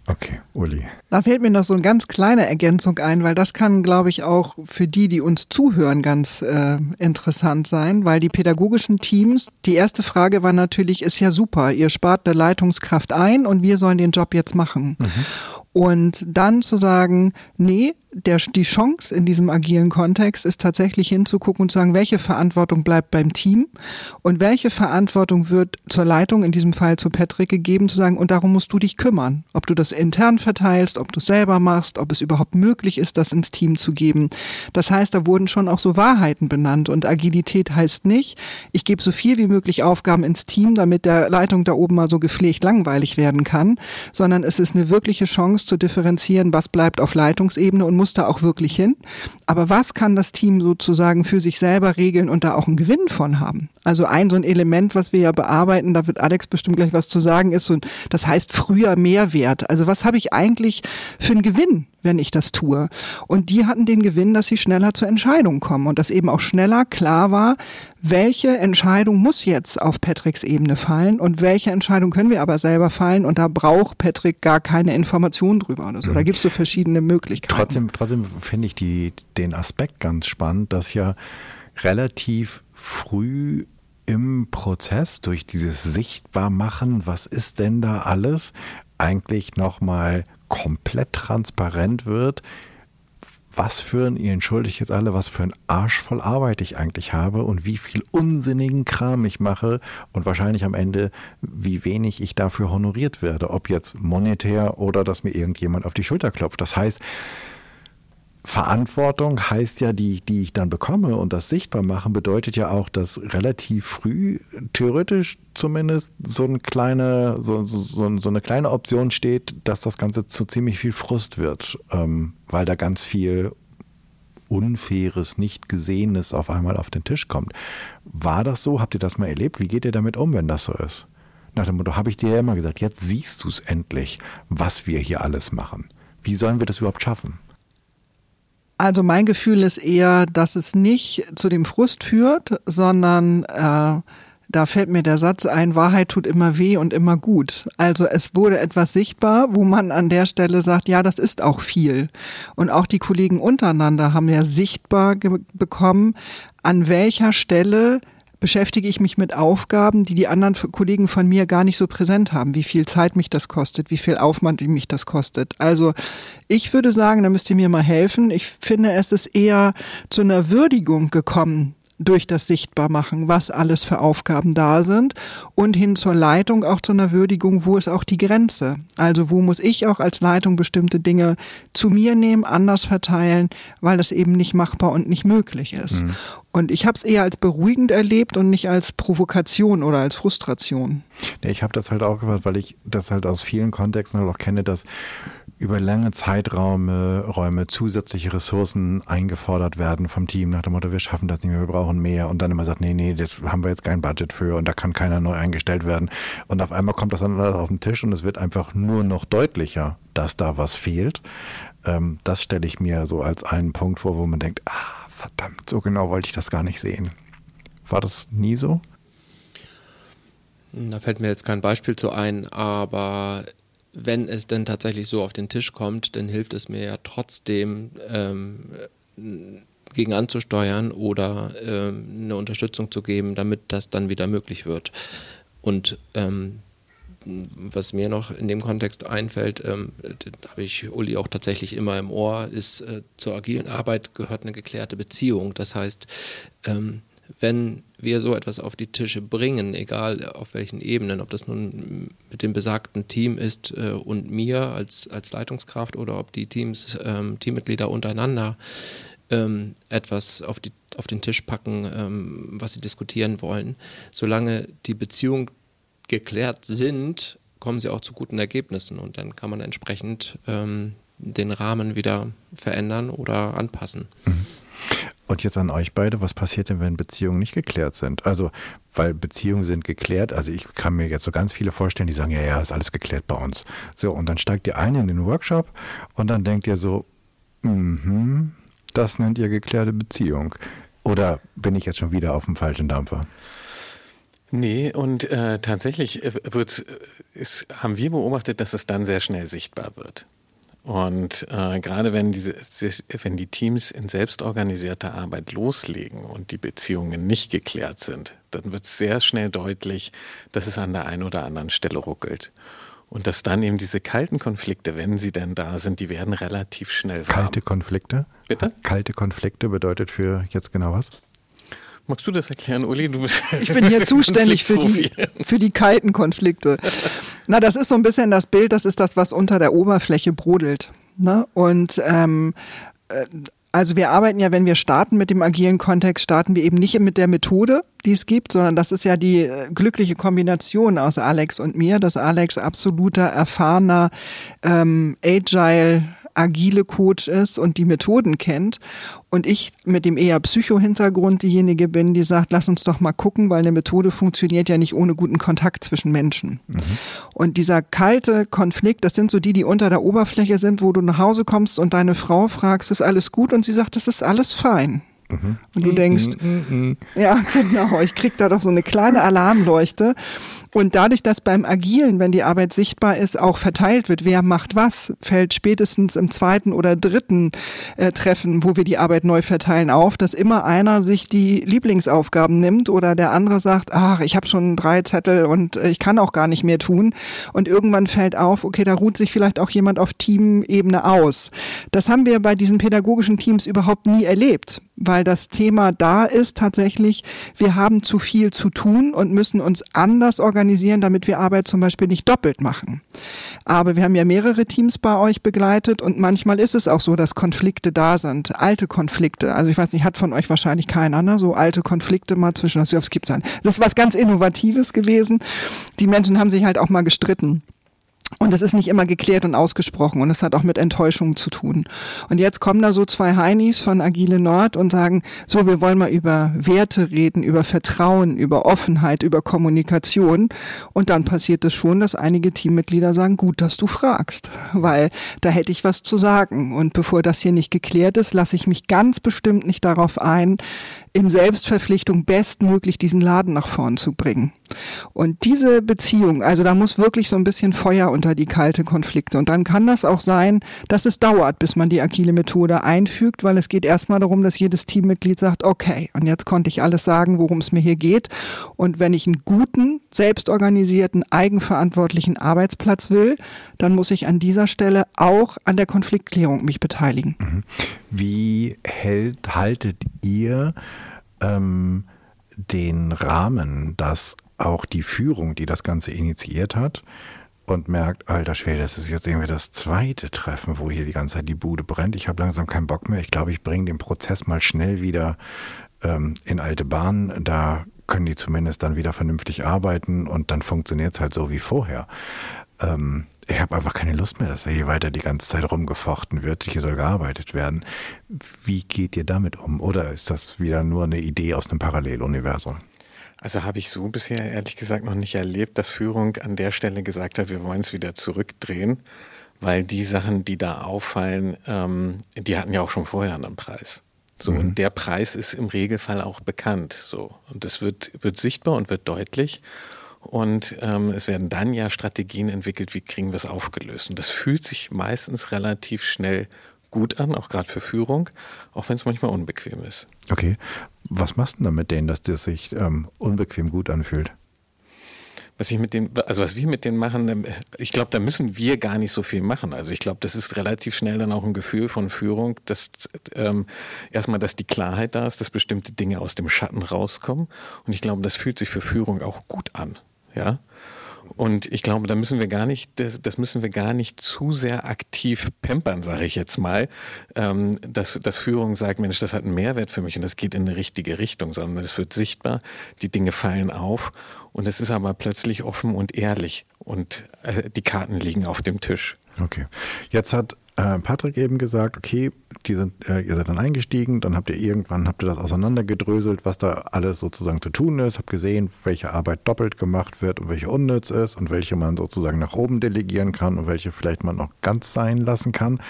B: Okay, Uli.
A: Da fällt mir noch so eine ganz kleine Ergänzung ein, weil das kann, glaube ich, auch für die, die uns zuhören, ganz äh, interessant sein, weil die pädagogischen Teams, die erste Frage war natürlich, ist ja super, ihr spart eine Leitungskraft ein und wir sollen den Job jetzt machen. Mhm. Und dann zu sagen, nee, der, die Chance in diesem agilen Kontext ist tatsächlich hinzugucken und zu sagen, welche Verantwortung bleibt beim Team und welche Verantwortung wird zur Leitung, in diesem Fall zu Patrick gegeben, zu sagen, und darum musst du dich kümmern. Ob du das intern verteilst, ob du es selber machst, ob es überhaupt möglich ist, das ins Team zu geben. Das heißt, da wurden schon auch so Wahrheiten benannt und Agilität heißt nicht, ich gebe so viel wie möglich Aufgaben ins Team, damit der Leitung da oben mal so gepflegt langweilig werden kann, sondern es ist eine wirkliche Chance zu differenzieren, was bleibt auf Leitungsebene und muss da auch wirklich hin. Aber was kann das Team sozusagen für sich selber regeln und da auch einen Gewinn von haben? Also ein so ein Element, was wir ja bearbeiten, da wird Alex bestimmt gleich was zu sagen, ist so, das heißt früher Mehrwert. Also was habe ich eigentlich für einen Gewinn? wenn ich das tue. Und die hatten den Gewinn, dass sie schneller zur Entscheidung kommen und dass eben auch schneller klar war, welche Entscheidung muss jetzt auf Patricks Ebene fallen und welche Entscheidung können wir aber selber fallen und da braucht Patrick gar keine Information drüber oder so. Da gibt es so verschiedene Möglichkeiten.
B: Trotzdem, trotzdem finde ich die, den Aspekt ganz spannend, dass ja relativ früh im Prozess durch dieses Sichtbarmachen, was ist denn da alles, eigentlich nochmal komplett transparent wird, was für ein, ihr entschuldigt jetzt alle, was für ein Arsch voll Arbeit ich eigentlich habe und wie viel unsinnigen Kram ich mache und wahrscheinlich am Ende, wie wenig ich dafür honoriert werde, ob jetzt monetär oder dass mir irgendjemand auf die Schulter klopft. Das heißt, Verantwortung heißt ja, die, die ich dann bekomme und das sichtbar machen, bedeutet ja auch, dass relativ früh, theoretisch zumindest, so eine kleine, so, so, so eine kleine Option steht, dass das Ganze zu ziemlich viel Frust wird, ähm, weil da ganz viel Unfaires, nicht Gesehenes auf einmal auf den Tisch kommt. War das so? Habt ihr das mal erlebt? Wie geht ihr damit um, wenn das so ist? Nach dem Motto, habe ich dir ja immer gesagt, jetzt siehst du es endlich, was wir hier alles machen. Wie sollen wir das überhaupt schaffen?
A: Also mein Gefühl ist eher, dass es nicht zu dem Frust führt, sondern äh, da fällt mir der Satz ein, Wahrheit tut immer weh und immer gut. Also es wurde etwas sichtbar, wo man an der Stelle sagt, ja, das ist auch viel. Und auch die Kollegen untereinander haben ja sichtbar bekommen, an welcher Stelle beschäftige ich mich mit Aufgaben, die die anderen Kollegen von mir gar nicht so präsent haben, wie viel Zeit mich das kostet, wie viel Aufwand mich das kostet. Also ich würde sagen, da müsst ihr mir mal helfen. Ich finde, es ist eher zu einer Würdigung gekommen durch das Sichtbarmachen, was alles für Aufgaben da sind und hin zur Leitung auch zu einer Würdigung, wo ist auch die Grenze? Also wo muss ich auch als Leitung bestimmte Dinge zu mir nehmen, anders verteilen, weil das eben nicht machbar und nicht möglich ist. Mhm. Und ich habe es eher als beruhigend erlebt und nicht als Provokation oder als Frustration.
B: Nee, ich habe das halt auch gemacht, weil ich das halt aus vielen Kontexten halt auch kenne, dass über lange Zeiträume Räume zusätzliche Ressourcen eingefordert werden vom Team nach dem Motto, wir schaffen das nicht mehr, wir brauchen mehr und dann immer sagt, nee, nee, das haben wir jetzt kein Budget für und da kann keiner neu eingestellt werden und auf einmal kommt das dann alles auf den Tisch und es wird einfach nur noch deutlicher, dass da was fehlt. Ähm, das stelle ich mir so als einen Punkt vor, wo man denkt, ah, verdammt, so genau wollte ich das gar nicht sehen. War das nie so?
D: Da fällt mir jetzt kein Beispiel zu ein, aber wenn es denn tatsächlich so auf den Tisch kommt, dann hilft es mir ja trotzdem, ähm, gegen anzusteuern oder ähm, eine Unterstützung zu geben, damit das dann wieder möglich wird. Und ähm, was mir noch in dem Kontext einfällt, ähm, habe ich Uli auch tatsächlich immer im Ohr, ist, äh, zur agilen Arbeit gehört eine geklärte Beziehung. Das heißt, ähm, wenn wir so etwas auf die Tische bringen, egal auf welchen Ebenen, ob das nun mit dem besagten Team ist äh, und mir als, als Leitungskraft oder ob die Teams, ähm, Teammitglieder untereinander ähm, etwas auf, die, auf den Tisch packen, ähm, was sie diskutieren wollen. Solange die Beziehungen geklärt sind, kommen sie auch zu guten Ergebnissen und dann kann man entsprechend ähm, den Rahmen wieder verändern oder anpassen.
B: Mhm. Und jetzt an euch beide, was passiert denn, wenn Beziehungen nicht geklärt sind? Also, weil Beziehungen sind geklärt, also ich kann mir jetzt so ganz viele vorstellen, die sagen, ja, ja, ist alles geklärt bei uns. So, und dann steigt ihr ein in den Workshop und dann denkt ihr so, mhm, das nennt ihr geklärte Beziehung. Oder bin ich jetzt schon wieder auf dem falschen Dampfer?
C: Nee, und äh, tatsächlich äh, wird's, äh, ist, haben wir beobachtet, dass es dann sehr schnell sichtbar wird. Und äh, gerade wenn, diese, wenn die Teams in selbstorganisierter Arbeit loslegen und die Beziehungen nicht geklärt sind, dann wird es sehr schnell deutlich, dass es an der einen oder anderen Stelle ruckelt. Und dass dann eben diese kalten Konflikte, wenn sie denn da sind, die werden relativ schnell
B: warm. Kalte Konflikte?
C: Bitte?
B: Kalte Konflikte bedeutet für jetzt genau was?
C: Magst du das erklären, Uli? Du
A: bist, ich bin hier zuständig für die, für die kalten Konflikte. Na, das ist so ein bisschen das Bild, das ist das, was unter der Oberfläche brodelt. Ne? Und ähm, äh, also wir arbeiten ja, wenn wir starten mit dem agilen Kontext, starten wir eben nicht mit der Methode, die es gibt, sondern das ist ja die äh, glückliche Kombination aus Alex und mir, dass Alex absoluter, erfahrener, ähm, agile agile Coach ist und die Methoden kennt und ich mit dem eher Psycho-Hintergrund diejenige bin, die sagt, lass uns doch mal gucken, weil eine Methode funktioniert ja nicht ohne guten Kontakt zwischen Menschen. Mhm. Und dieser kalte Konflikt, das sind so die, die unter der Oberfläche sind, wo du nach Hause kommst und deine Frau fragst, ist alles gut? Und sie sagt, das ist alles fein. Mhm. Und du denkst, mhm, mhm, ja, genau, ich krieg da doch so eine kleine Alarmleuchte. Und dadurch, dass beim Agilen, wenn die Arbeit sichtbar ist, auch verteilt wird, wer macht was, fällt spätestens im zweiten oder dritten äh, Treffen, wo wir die Arbeit neu verteilen, auf, dass immer einer sich die Lieblingsaufgaben nimmt oder der andere sagt, ach, ich habe schon drei Zettel und äh, ich kann auch gar nicht mehr tun. Und irgendwann fällt auf, okay, da ruht sich vielleicht auch jemand auf Teamebene aus. Das haben wir bei diesen pädagogischen Teams überhaupt nie erlebt, weil das Thema da ist tatsächlich, wir haben zu viel zu tun und müssen uns anders organisieren damit wir Arbeit zum Beispiel nicht doppelt machen. Aber wir haben ja mehrere Teams bei euch begleitet und manchmal ist es auch so, dass Konflikte da sind, alte Konflikte. Also ich weiß nicht, hat von euch wahrscheinlich keiner, ne? so alte Konflikte mal zwischen, das gibt sein. Das ist was ganz Innovatives gewesen. Die Menschen haben sich halt auch mal gestritten. Und es ist nicht immer geklärt und ausgesprochen und es hat auch mit Enttäuschung zu tun. Und jetzt kommen da so zwei Heinis von Agile Nord und sagen, so, wir wollen mal über Werte reden, über Vertrauen, über Offenheit, über Kommunikation. Und dann passiert es schon, dass einige Teammitglieder sagen, gut, dass du fragst, weil da hätte ich was zu sagen. Und bevor das hier nicht geklärt ist, lasse ich mich ganz bestimmt nicht darauf ein, in Selbstverpflichtung bestmöglich diesen Laden nach vorn zu bringen. Und diese Beziehung, also da muss wirklich so ein bisschen Feuer unter die kalte Konflikte. Und dann kann das auch sein, dass es dauert, bis man die agile Methode einfügt, weil es geht erstmal darum, dass jedes Teammitglied sagt, okay, und jetzt konnte ich alles sagen, worum es mir hier geht. Und wenn ich einen guten, selbstorganisierten, eigenverantwortlichen Arbeitsplatz will, dann muss ich an dieser Stelle auch an der Konfliktklärung mich beteiligen. Mhm.
B: Wie hält, haltet ihr ähm, den Rahmen, dass auch die Führung, die das Ganze initiiert hat, und merkt, alter Schwede, das ist jetzt irgendwie das zweite Treffen, wo hier die ganze Zeit die Bude brennt. Ich habe langsam keinen Bock mehr. Ich glaube, ich bringe den Prozess mal schnell wieder ähm, in alte Bahnen. Da können die zumindest dann wieder vernünftig arbeiten und dann funktioniert es halt so wie vorher. Ähm, ich habe einfach keine Lust mehr, dass hier weiter die ganze Zeit rumgefochten wird. Hier soll gearbeitet werden. Wie geht ihr damit um? Oder ist das wieder nur eine Idee aus einem Paralleluniversum?
C: Also habe ich so bisher ehrlich gesagt noch nicht erlebt, dass Führung an der Stelle gesagt hat, wir wollen es wieder zurückdrehen, weil die Sachen, die da auffallen, ähm, die hatten ja auch schon vorher einen Preis. So, mhm. und der Preis ist im Regelfall auch bekannt. So. Und das wird, wird sichtbar und wird deutlich. Und ähm, es werden dann ja Strategien entwickelt, wie kriegen wir es aufgelöst. Und das fühlt sich meistens relativ schnell gut an, auch gerade für Führung, auch wenn es manchmal unbequem ist.
B: Okay. Was machst du denn mit denen, dass das sich ähm, unbequem gut anfühlt?
C: Was ich mit denen, also was wir mit denen machen, ähm, ich glaube, da müssen wir gar nicht so viel machen. Also ich glaube, das ist relativ schnell dann auch ein Gefühl von Führung, dass ähm, erstmal, dass die Klarheit da ist, dass bestimmte Dinge aus dem Schatten rauskommen. Und ich glaube, das fühlt sich für Führung auch gut an. Ja. Und ich glaube, da müssen wir gar nicht, das, das müssen wir gar nicht zu sehr aktiv pampern, sage ich jetzt mal, ähm, dass, dass Führung sagt, Mensch, das hat einen Mehrwert für mich und das geht in eine richtige Richtung, sondern es wird sichtbar, die Dinge fallen auf und es ist aber plötzlich offen und ehrlich und äh, die Karten liegen auf dem Tisch.
B: Okay. Jetzt hat äh, Patrick eben gesagt, okay, die sind, äh, ihr seid dann eingestiegen, dann habt ihr irgendwann, habt ihr das auseinandergedröselt, was da alles sozusagen zu tun ist, habt gesehen, welche Arbeit doppelt gemacht wird und welche unnütz ist und welche man sozusagen nach oben delegieren kann und welche vielleicht man noch ganz sein lassen kann.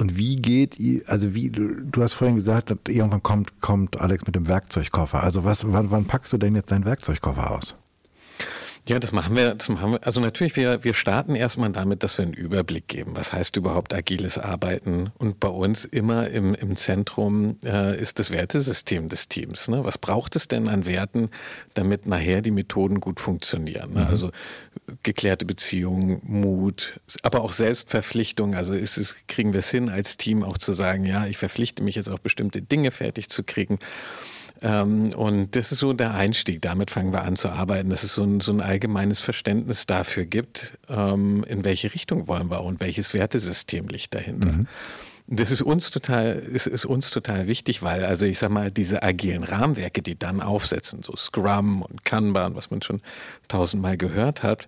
B: Und wie geht also wie, du, du hast vorhin gesagt, irgendwann kommt, kommt Alex mit dem Werkzeugkoffer. Also was, wann, wann packst du denn jetzt deinen Werkzeugkoffer aus?
C: Ja, das machen wir, das machen wir. Also natürlich, wir, wir starten erstmal damit, dass wir einen Überblick geben. Was heißt überhaupt agiles Arbeiten? Und bei uns immer im, im Zentrum äh, ist das Wertesystem des Teams. Ne? Was braucht es denn an Werten, damit nachher die Methoden gut funktionieren? Ne? Mhm. Also geklärte Beziehungen, Mut, aber auch Selbstverpflichtung. Also ist es, kriegen wir es hin, als Team auch zu sagen, ja, ich verpflichte mich jetzt auch bestimmte Dinge fertig zu kriegen. Ähm, und das ist so der Einstieg. Damit fangen wir an zu arbeiten, dass es so ein, so ein allgemeines Verständnis dafür gibt, ähm, in welche Richtung wollen wir und welches Wertesystem liegt dahinter. Mhm. Das ist uns total, ist, ist uns total wichtig, weil, also ich sag mal, diese agilen Rahmenwerke, die dann aufsetzen, so Scrum und Kanban, was man schon tausendmal gehört hat,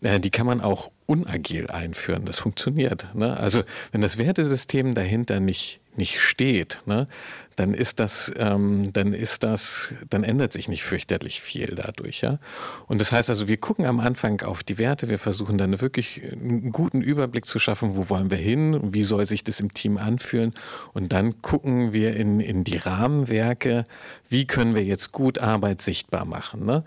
C: äh, die kann man auch unagil einführen. Das funktioniert. Ne? Also wenn das Wertesystem dahinter nicht, nicht steht, ne, dann ist das, ähm, dann ist das, dann ändert sich nicht fürchterlich viel dadurch, ja. Und das heißt also, wir gucken am Anfang auf die Werte, wir versuchen dann wirklich einen guten Überblick zu schaffen, wo wollen wir hin, wie soll sich das im Team anfühlen und dann gucken wir in, in die Rahmenwerke, wie können wir jetzt gut Arbeit sichtbar machen, ne?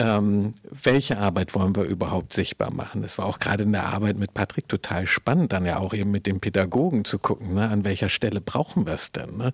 C: Ähm, welche Arbeit wollen wir überhaupt sichtbar machen. Das war auch gerade in der Arbeit mit Patrick total spannend, dann ja auch eben mit dem Pädagogen zu gucken, ne, an welcher Stelle brauchen wir es denn. Ne?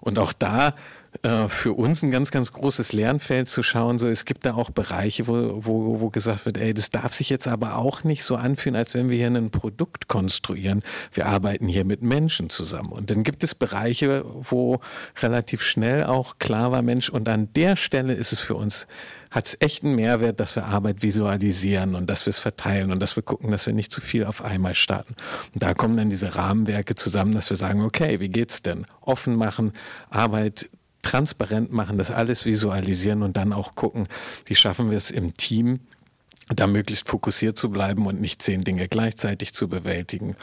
C: Und auch da äh, für uns ein ganz, ganz großes Lernfeld zu schauen. So, es gibt da auch Bereiche, wo, wo, wo gesagt wird, ey, das darf sich jetzt aber auch nicht so anfühlen, als wenn wir hier ein Produkt konstruieren. Wir arbeiten hier mit Menschen zusammen. Und dann gibt es Bereiche, wo relativ schnell auch klar war, Mensch, und an der Stelle ist es für uns hat es echt einen Mehrwert, dass wir Arbeit visualisieren und dass wir es verteilen und dass wir gucken, dass wir nicht zu viel auf einmal starten. Und da kommen dann diese Rahmenwerke zusammen, dass wir sagen, okay, wie geht's denn? Offen machen, Arbeit transparent machen, das alles visualisieren und dann auch gucken, wie schaffen wir es im Team, da möglichst fokussiert zu bleiben und nicht zehn Dinge gleichzeitig zu bewältigen.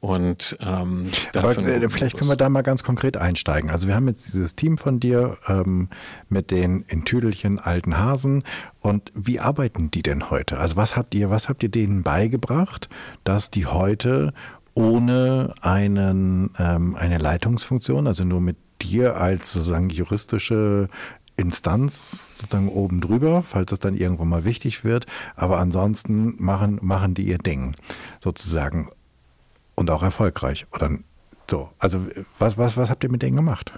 C: Und ähm,
B: Aber äh, vielleicht können wir da mal ganz konkret einsteigen. Also wir haben jetzt dieses Team von dir ähm, mit den in Tüdelchen alten Hasen. Und wie arbeiten die denn heute? Also was habt ihr, was habt ihr denen beigebracht, dass die heute ohne einen, ähm, eine Leitungsfunktion, also nur mit dir als sozusagen juristische Instanz sozusagen oben drüber, falls es dann irgendwann mal wichtig wird. Aber ansonsten machen, machen die ihr Ding sozusagen und auch erfolgreich. Oder so. Also was, was, was habt ihr mit denen gemacht?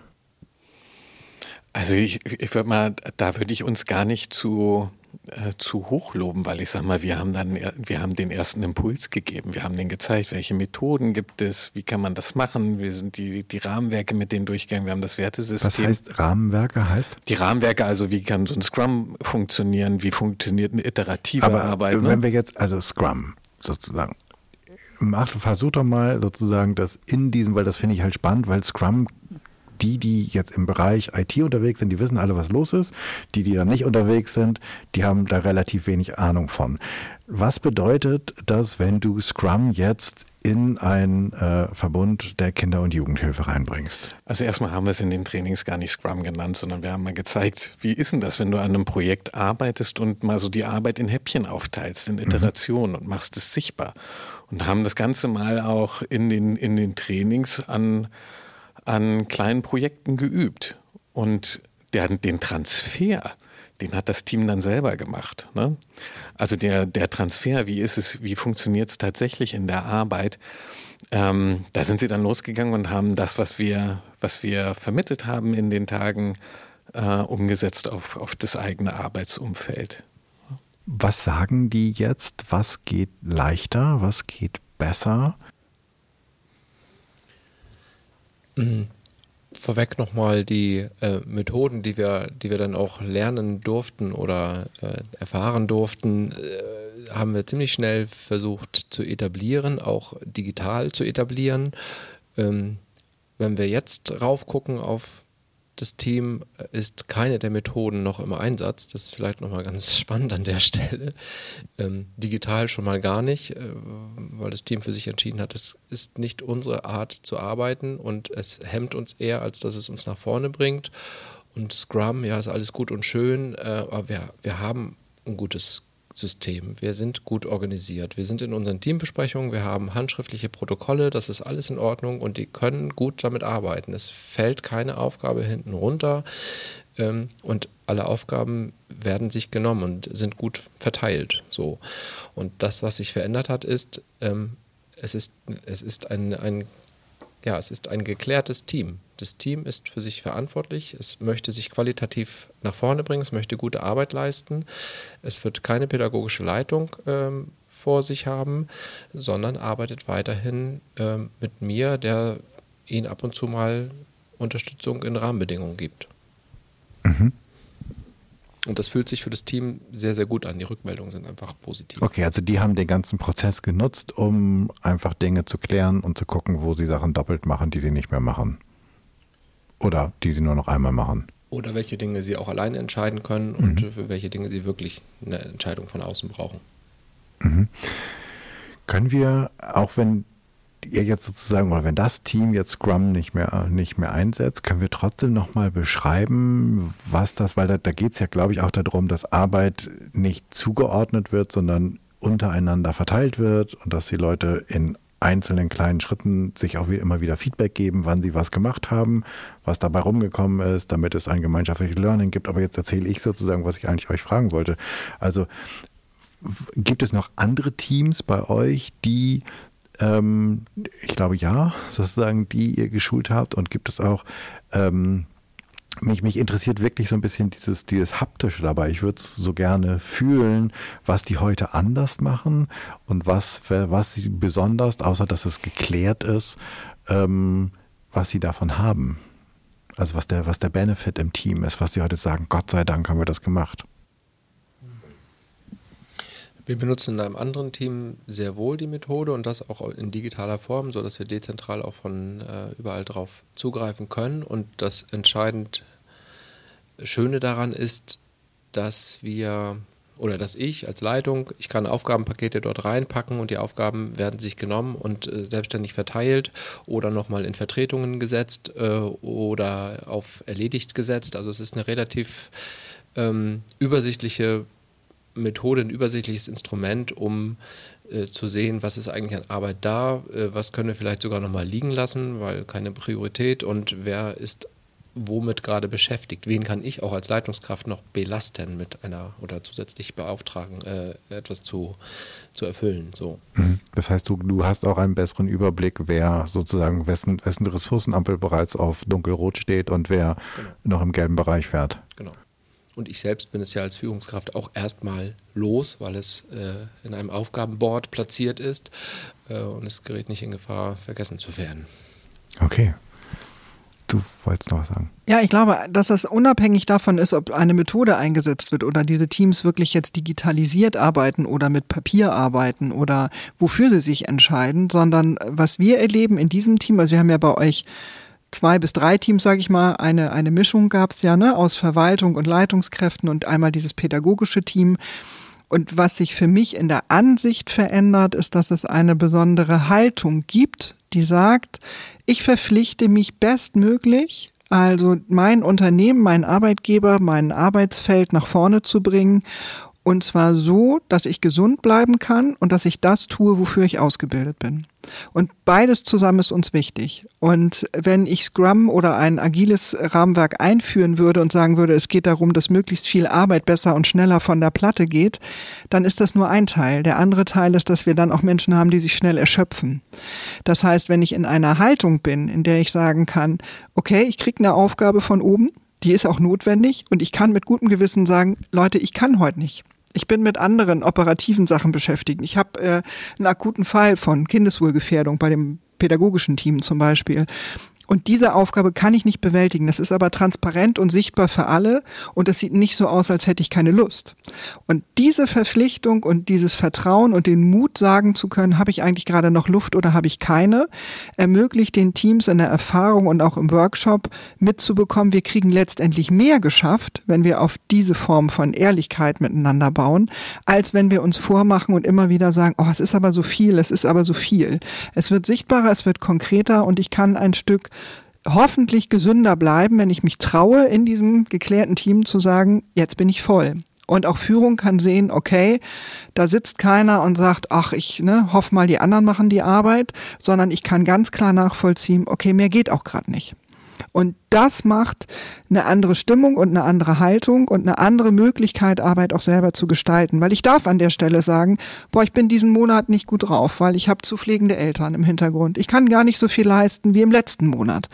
C: Also ich, ich würde mal, da würde ich uns gar nicht zu äh, zu hoch loben, weil ich sage mal, wir haben dann, wir haben den ersten Impuls gegeben, wir haben denen gezeigt, welche Methoden gibt es, wie kann man das machen, wir sind die, die Rahmenwerke mit denen durchgegangen, wir haben das Wertesystem.
B: Was heißt Rahmenwerke heißt?
C: Die Rahmenwerke, also wie kann so ein Scrum funktionieren, wie funktioniert eine iterative
B: Aber
C: Arbeit.
B: Ne? Wenn wir jetzt, also Scrum sozusagen, mach, versuch doch mal sozusagen das in diesem, weil das finde ich halt spannend, weil Scrum die, die jetzt im Bereich IT unterwegs sind, die wissen alle, was los ist. Die, die da nicht unterwegs sind, die haben da relativ wenig Ahnung von. Was bedeutet das, wenn du Scrum jetzt in einen äh, Verbund der Kinder- und Jugendhilfe reinbringst?
C: Also erstmal haben wir es in den Trainings gar nicht Scrum genannt, sondern wir haben mal gezeigt, wie ist denn das, wenn du an einem Projekt arbeitest und mal so die Arbeit in Häppchen aufteilst, in. Iterationen mhm. und machst es sichtbar. Und haben das Ganze mal auch in den, in den Trainings an an kleinen Projekten geübt. Und der, den Transfer, den hat das Team dann selber gemacht. Ne? Also der, der Transfer, wie ist es, wie funktioniert es tatsächlich in der Arbeit? Ähm, da sind sie dann losgegangen und haben das, was wir, was wir vermittelt haben in den Tagen, äh, umgesetzt auf, auf das eigene Arbeitsumfeld.
B: Was sagen die jetzt? Was geht leichter? Was geht besser?
D: Mhm. Vorweg nochmal die äh, Methoden, die wir, die wir dann auch lernen durften oder äh, erfahren durften, äh, haben wir ziemlich schnell versucht zu etablieren, auch digital zu etablieren. Ähm, wenn wir jetzt raufgucken auf das Team ist keine der Methoden noch im Einsatz. Das ist vielleicht nochmal ganz spannend an der Stelle. Ähm, digital schon mal gar nicht, äh, weil das Team für sich entschieden hat, es ist nicht unsere Art zu arbeiten und es hemmt uns eher, als dass es uns nach vorne bringt. Und Scrum, ja, ist alles gut und schön, äh, aber wir, wir haben ein gutes System. Wir sind gut organisiert. Wir sind in unseren Teambesprechungen, wir haben handschriftliche Protokolle, das ist alles in Ordnung und die können gut damit arbeiten. Es fällt keine Aufgabe hinten runter ähm, und alle Aufgaben werden sich genommen und sind gut verteilt. So. Und das, was sich verändert hat, ist, ähm, es ist, es ist ein, ein, ja, es ist ein geklärtes Team. Das Team ist für sich verantwortlich, es möchte sich qualitativ nach vorne bringen, es möchte gute Arbeit leisten, es wird keine pädagogische Leitung ähm, vor sich haben, sondern arbeitet weiterhin ähm, mit mir, der ihnen ab und zu mal Unterstützung in Rahmenbedingungen gibt. Mhm. Und das fühlt sich für das Team sehr, sehr gut an. Die Rückmeldungen sind einfach positiv.
B: Okay, also die haben den ganzen Prozess genutzt, um einfach Dinge zu klären und zu gucken, wo sie Sachen doppelt machen, die sie nicht mehr machen. Oder die sie nur noch einmal machen.
D: Oder welche Dinge sie auch alleine entscheiden können mhm. und für welche Dinge sie wirklich eine Entscheidung von außen brauchen.
B: Mhm. Können wir, auch wenn ihr jetzt sozusagen, oder wenn das Team jetzt Scrum nicht mehr, nicht mehr einsetzt, können wir trotzdem nochmal beschreiben, was das, weil da, da geht es ja, glaube ich, auch darum, dass Arbeit nicht zugeordnet wird, sondern untereinander verteilt wird und dass die Leute in einzelnen kleinen Schritten sich auch immer wieder Feedback geben, wann sie was gemacht haben, was dabei rumgekommen ist, damit es ein gemeinschaftliches Learning gibt. Aber jetzt erzähle ich sozusagen, was ich eigentlich euch fragen wollte. Also gibt es noch andere Teams bei euch, die ähm, ich glaube ja, sozusagen, die ihr geschult habt und gibt es auch ähm, mich, mich interessiert wirklich so ein bisschen dieses, dieses Haptische dabei. Ich würde so gerne fühlen, was die heute anders machen und was, was sie besonders, außer dass es geklärt ist, ähm, was sie davon haben. Also was der, was der Benefit im Team ist, was sie heute sagen, Gott sei Dank haben wir das gemacht.
D: Wir benutzen in einem anderen Team sehr wohl die Methode und das auch in digitaler Form, sodass wir dezentral auch von äh, überall drauf zugreifen können. Und das entscheidend Schöne daran ist, dass wir oder dass ich als Leitung, ich kann Aufgabenpakete dort reinpacken und die Aufgaben werden sich genommen und äh, selbstständig verteilt oder nochmal in Vertretungen gesetzt äh, oder auf erledigt gesetzt. Also es ist eine relativ ähm, übersichtliche Methode, ein übersichtliches Instrument, um äh, zu sehen, was ist eigentlich an Arbeit da, äh, was können wir vielleicht sogar nochmal liegen lassen, weil keine Priorität und wer ist womit gerade beschäftigt. Wen kann ich auch als Leitungskraft noch belasten mit einer oder zusätzlich beauftragen, äh, etwas zu, zu erfüllen. So.
B: Mhm. Das heißt, du, du hast auch einen besseren Überblick, wer sozusagen, wessen, wessen Ressourcenampel bereits auf dunkelrot steht und wer genau. noch im gelben Bereich fährt.
D: Genau. Und ich selbst bin es ja als Führungskraft auch erstmal los, weil es äh, in einem Aufgabenboard platziert ist äh, und es gerät nicht in Gefahr, vergessen zu werden.
B: Okay. Du wolltest noch was sagen.
A: Ja, ich glaube, dass das unabhängig davon ist, ob eine Methode eingesetzt wird oder diese Teams wirklich jetzt digitalisiert arbeiten oder mit Papier arbeiten oder wofür sie sich entscheiden, sondern was wir erleben in diesem Team, also wir haben ja bei euch zwei bis drei Teams, sage ich mal, eine, eine Mischung gab es ja, ne, aus Verwaltung und Leitungskräften und einmal dieses pädagogische Team. Und was sich für mich in der Ansicht verändert, ist, dass es eine besondere Haltung gibt, die sagt, ich verpflichte mich bestmöglich, also mein Unternehmen, mein Arbeitgeber, mein Arbeitsfeld nach vorne zu bringen und zwar so, dass ich gesund bleiben kann und dass ich das tue, wofür ich ausgebildet bin. Und beides zusammen ist uns wichtig. Und wenn ich Scrum oder ein agiles Rahmenwerk einführen würde und sagen würde, es geht darum, dass möglichst viel Arbeit besser und schneller von der Platte geht, dann ist das nur ein Teil. Der andere Teil ist, dass wir dann auch Menschen haben, die sich schnell erschöpfen. Das heißt, wenn ich in einer Haltung bin, in der ich sagen kann, okay, ich kriege eine Aufgabe von oben, die ist auch notwendig und ich kann mit gutem Gewissen sagen, Leute, ich kann heute nicht. Ich bin mit anderen operativen Sachen beschäftigt. Ich habe äh, einen akuten Fall von Kindeswohlgefährdung bei dem pädagogischen Team zum Beispiel. Und diese Aufgabe kann ich nicht bewältigen. Das ist aber transparent und sichtbar für alle und das sieht nicht so aus, als hätte ich keine Lust. Und diese Verpflichtung und dieses Vertrauen und den Mut sagen zu können, habe ich eigentlich gerade noch Luft oder habe ich keine, ermöglicht den Teams in der Erfahrung und auch im Workshop mitzubekommen, wir kriegen letztendlich mehr geschafft, wenn wir auf diese Form von Ehrlichkeit miteinander bauen, als wenn wir uns vormachen und immer wieder sagen, oh, es ist aber so viel, es ist aber so viel. Es wird sichtbarer, es wird konkreter und ich kann ein Stück hoffentlich gesünder bleiben, wenn ich mich traue, in diesem geklärten Team zu sagen, jetzt bin ich voll. Und auch Führung kann sehen, okay, da sitzt keiner und sagt, ach, ich ne, hoffe mal, die anderen machen die Arbeit, sondern ich kann ganz klar nachvollziehen, okay, mehr geht auch gerade nicht. Und das macht eine andere Stimmung und eine andere Haltung und eine andere Möglichkeit, Arbeit auch selber zu gestalten. Weil ich darf an der Stelle sagen, boah, ich bin diesen Monat nicht gut drauf, weil ich habe zu pflegende Eltern im Hintergrund. Ich kann gar nicht so viel leisten wie im letzten Monat.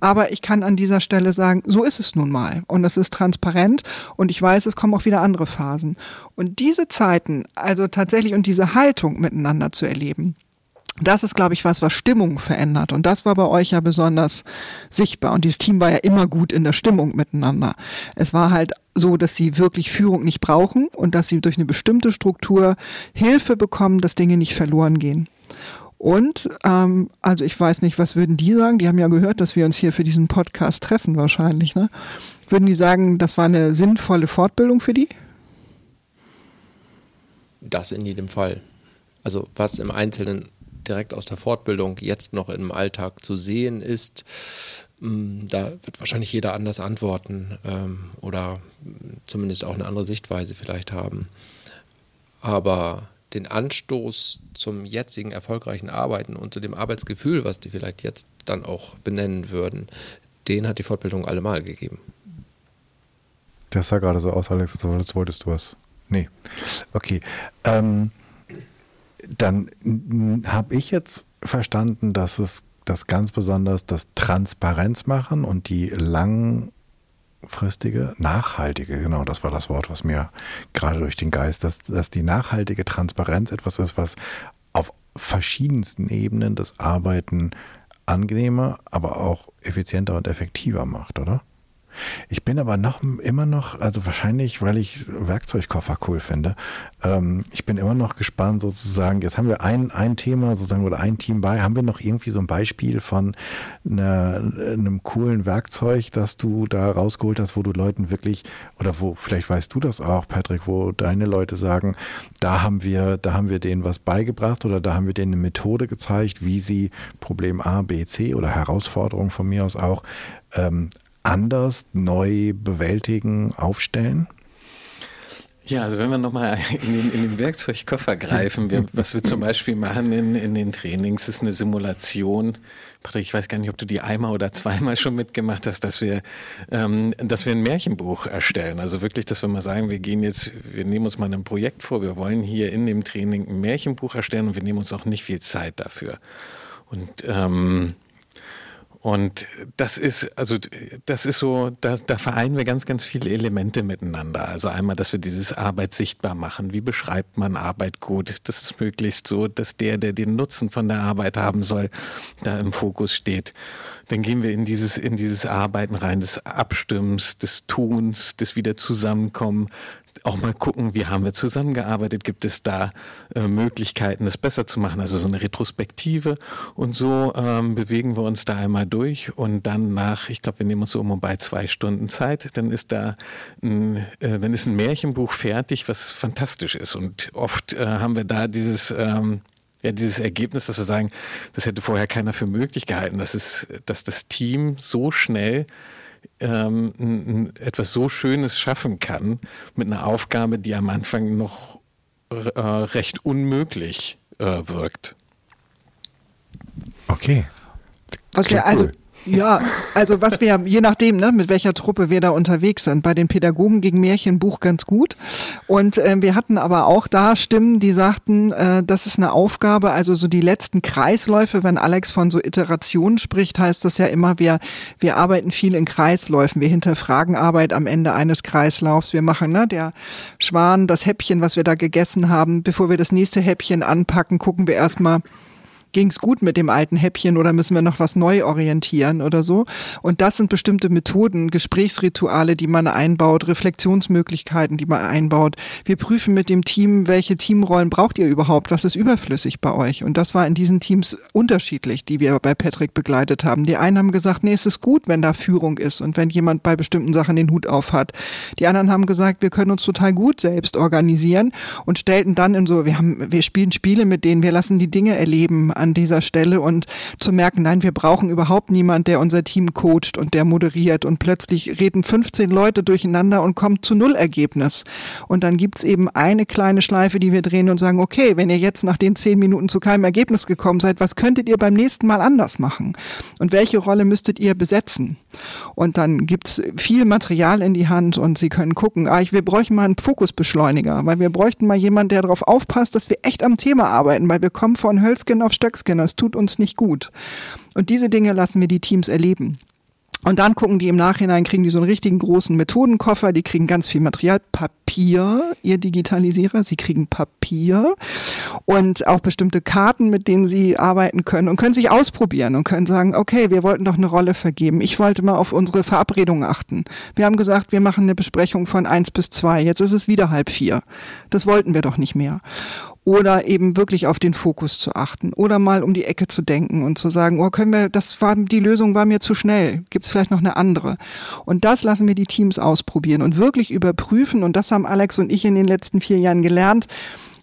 A: Aber ich kann an dieser Stelle sagen, so ist es nun mal. Und es ist transparent und ich weiß, es kommen auch wieder andere Phasen. Und diese Zeiten, also tatsächlich und diese Haltung miteinander zu erleben, das ist, glaube ich, was, was Stimmung verändert. Und das war bei euch ja besonders sichtbar. Und dieses Team war ja immer gut in der Stimmung miteinander. Es war halt so, dass sie wirklich Führung nicht brauchen und dass sie durch eine bestimmte Struktur Hilfe bekommen, dass Dinge nicht verloren gehen. Und ähm, also ich weiß nicht, was würden die sagen? Die haben ja gehört, dass wir uns hier für diesen Podcast treffen wahrscheinlich. Ne? Würden die sagen, das war eine sinnvolle Fortbildung für die?
D: Das in jedem Fall. Also was im Einzelnen direkt aus der Fortbildung jetzt noch im Alltag zu sehen ist, mm, da wird wahrscheinlich jeder anders antworten ähm, oder zumindest auch eine andere Sichtweise vielleicht haben. Aber den Anstoß zum jetzigen erfolgreichen Arbeiten und zu dem Arbeitsgefühl, was die vielleicht jetzt dann auch benennen würden, den hat die Fortbildung allemal gegeben.
B: Das sah gerade so aus, Alex, als wolltest du was. Nee. Okay. Ähm, dann habe ich jetzt verstanden, dass es das ganz besonders das Transparenz machen und die langfristige, nachhaltige, genau, das war das Wort, was mir gerade durch den Geist, dass, dass die nachhaltige Transparenz etwas ist, was auf verschiedensten Ebenen das Arbeiten angenehmer, aber auch effizienter und effektiver macht, oder? Ich bin aber noch immer noch, also wahrscheinlich, weil ich Werkzeugkoffer cool finde. Ähm, ich bin immer noch gespannt, sozusagen. Jetzt haben wir ein, ein Thema sozusagen oder ein Team bei. Haben wir noch irgendwie so ein Beispiel von einer, einem coolen Werkzeug, das du da rausgeholt hast, wo du Leuten wirklich, oder wo, vielleicht weißt du das auch, Patrick, wo deine Leute sagen, da haben wir, da haben wir denen was beigebracht oder da haben wir denen eine Methode gezeigt, wie sie Problem A, B, C oder Herausforderungen von mir aus auch ähm, anders, neu bewältigen, aufstellen?
C: Ja, also wenn wir nochmal in den, in den Werkzeugkoffer greifen, wir, was wir zum Beispiel machen in, in den Trainings, ist eine Simulation. Patrick, ich weiß gar nicht, ob du die einmal oder zweimal schon mitgemacht hast, dass wir, ähm, dass wir ein Märchenbuch erstellen. Also wirklich, dass wir mal sagen, wir gehen jetzt, wir nehmen uns mal ein Projekt vor, wir wollen hier in dem Training ein Märchenbuch erstellen und wir nehmen uns auch nicht viel Zeit dafür. Und ähm, und das ist, also das ist so, da, da vereinen wir ganz, ganz viele Elemente miteinander. Also einmal, dass wir dieses Arbeit sichtbar machen. Wie beschreibt man Arbeit gut? Das ist möglichst so, dass der, der den Nutzen von der Arbeit haben soll, da im Fokus steht. Dann gehen wir in dieses, in dieses Arbeiten rein, des Abstimmens, des Tuns, des Wiederzusammenkommen, auch mal gucken, wie haben wir zusammengearbeitet, gibt es da äh, Möglichkeiten, es besser zu machen, also so eine Retrospektive und so ähm, bewegen wir uns da einmal durch und dann nach, ich glaube, wir nehmen uns so um bei zwei Stunden Zeit, dann ist da ein, äh, dann ist ein Märchenbuch fertig, was fantastisch ist. Und oft äh, haben wir da dieses ähm, ja, dieses Ergebnis, dass wir sagen, das hätte vorher keiner für möglich gehalten, dass, es, dass das Team so schnell ähm, etwas so Schönes schaffen kann mit einer Aufgabe, die am Anfang noch äh, recht unmöglich äh, wirkt.
B: Okay.
A: Was wir also ja, also was wir, je nachdem, ne, mit welcher Truppe wir da unterwegs sind. Bei den Pädagogen gegen Märchenbuch ganz gut. Und äh, wir hatten aber auch da Stimmen, die sagten, äh, das ist eine Aufgabe, also so die letzten Kreisläufe, wenn Alex von so Iterationen spricht, heißt das ja immer, wir, wir arbeiten viel in Kreisläufen. Wir hinterfragen Arbeit am Ende eines Kreislaufs. Wir machen, ne, der Schwan, das Häppchen, was wir da gegessen haben, bevor wir das nächste Häppchen anpacken, gucken wir erstmal, ging es gut mit dem alten Häppchen oder müssen wir noch was neu orientieren oder so. Und das sind bestimmte Methoden, Gesprächsrituale, die man einbaut, Reflexionsmöglichkeiten, die man einbaut. Wir prüfen mit dem Team, welche Teamrollen braucht ihr überhaupt, was ist überflüssig bei euch. Und das war in diesen Teams unterschiedlich, die wir bei Patrick begleitet haben. Die einen haben gesagt, nee, es ist gut, wenn da Führung ist und wenn jemand bei bestimmten Sachen den Hut auf hat. Die anderen haben gesagt, wir können uns total gut selbst organisieren und stellten dann in so, wir haben, wir spielen Spiele mit denen, wir lassen die Dinge erleben an dieser Stelle und zu merken, nein, wir brauchen überhaupt niemand, der unser Team coacht und der moderiert und plötzlich reden 15 Leute durcheinander und kommen zu Nullergebnis. Und dann gibt's eben eine kleine Schleife, die wir drehen und sagen, okay, wenn ihr jetzt nach den zehn Minuten zu keinem Ergebnis gekommen seid, was könntet ihr beim nächsten Mal anders machen? Und welche Rolle müsstet ihr besetzen? Und dann gibt's viel Material in die Hand und Sie können gucken, ah, wir bräuchten mal einen Fokusbeschleuniger, weil wir bräuchten mal jemanden, der darauf aufpasst, dass wir echt am Thema arbeiten, weil wir kommen von Hölzgen auf Stöckskin, das tut uns nicht gut. Und diese Dinge lassen wir die Teams erleben. Und dann gucken die im Nachhinein, kriegen die so einen richtigen großen Methodenkoffer, die kriegen ganz viel Material, Papier, ihr Digitalisierer, sie kriegen Papier und auch bestimmte Karten, mit denen sie arbeiten können und können sich ausprobieren und können sagen, okay, wir wollten doch eine Rolle vergeben. Ich wollte mal auf unsere Verabredung achten. Wir haben gesagt, wir machen eine Besprechung von eins bis zwei. Jetzt ist es wieder halb vier. Das wollten wir doch nicht mehr oder eben wirklich auf den Fokus zu achten oder mal um die Ecke zu denken und zu sagen, oh, können wir, das war, die Lösung war mir zu schnell, gibt es vielleicht noch eine andere. Und das lassen wir die Teams ausprobieren und wirklich überprüfen und das haben Alex und ich in den letzten vier Jahren gelernt,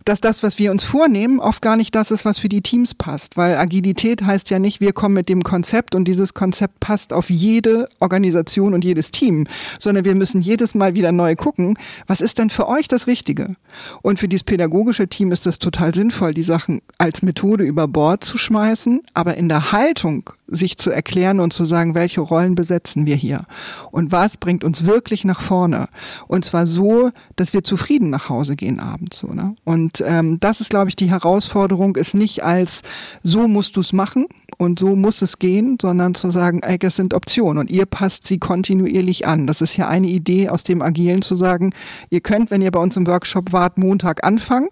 A: dass das, was wir uns vornehmen, oft gar nicht das ist, was für die Teams passt. Weil Agilität heißt ja nicht, wir kommen mit dem Konzept und dieses Konzept passt auf jede Organisation und jedes Team, sondern wir müssen jedes Mal wieder neu gucken, was ist denn für euch das Richtige? Und für dieses pädagogische Team ist es total sinnvoll, die Sachen als Methode über Bord zu schmeißen, aber in der Haltung sich zu erklären und zu sagen, welche Rollen besetzen wir hier und was bringt uns wirklich nach vorne. Und zwar so, dass wir zufrieden nach Hause gehen abends. So, ne? Und ähm, das ist, glaube ich, die Herausforderung, ist nicht als so musst du es machen und so muss es gehen, sondern zu sagen, ey, das sind Optionen und ihr passt sie kontinuierlich an. Das ist ja eine Idee aus dem Agilen zu sagen, ihr könnt, wenn ihr bei uns im Workshop wart, Montag anfangen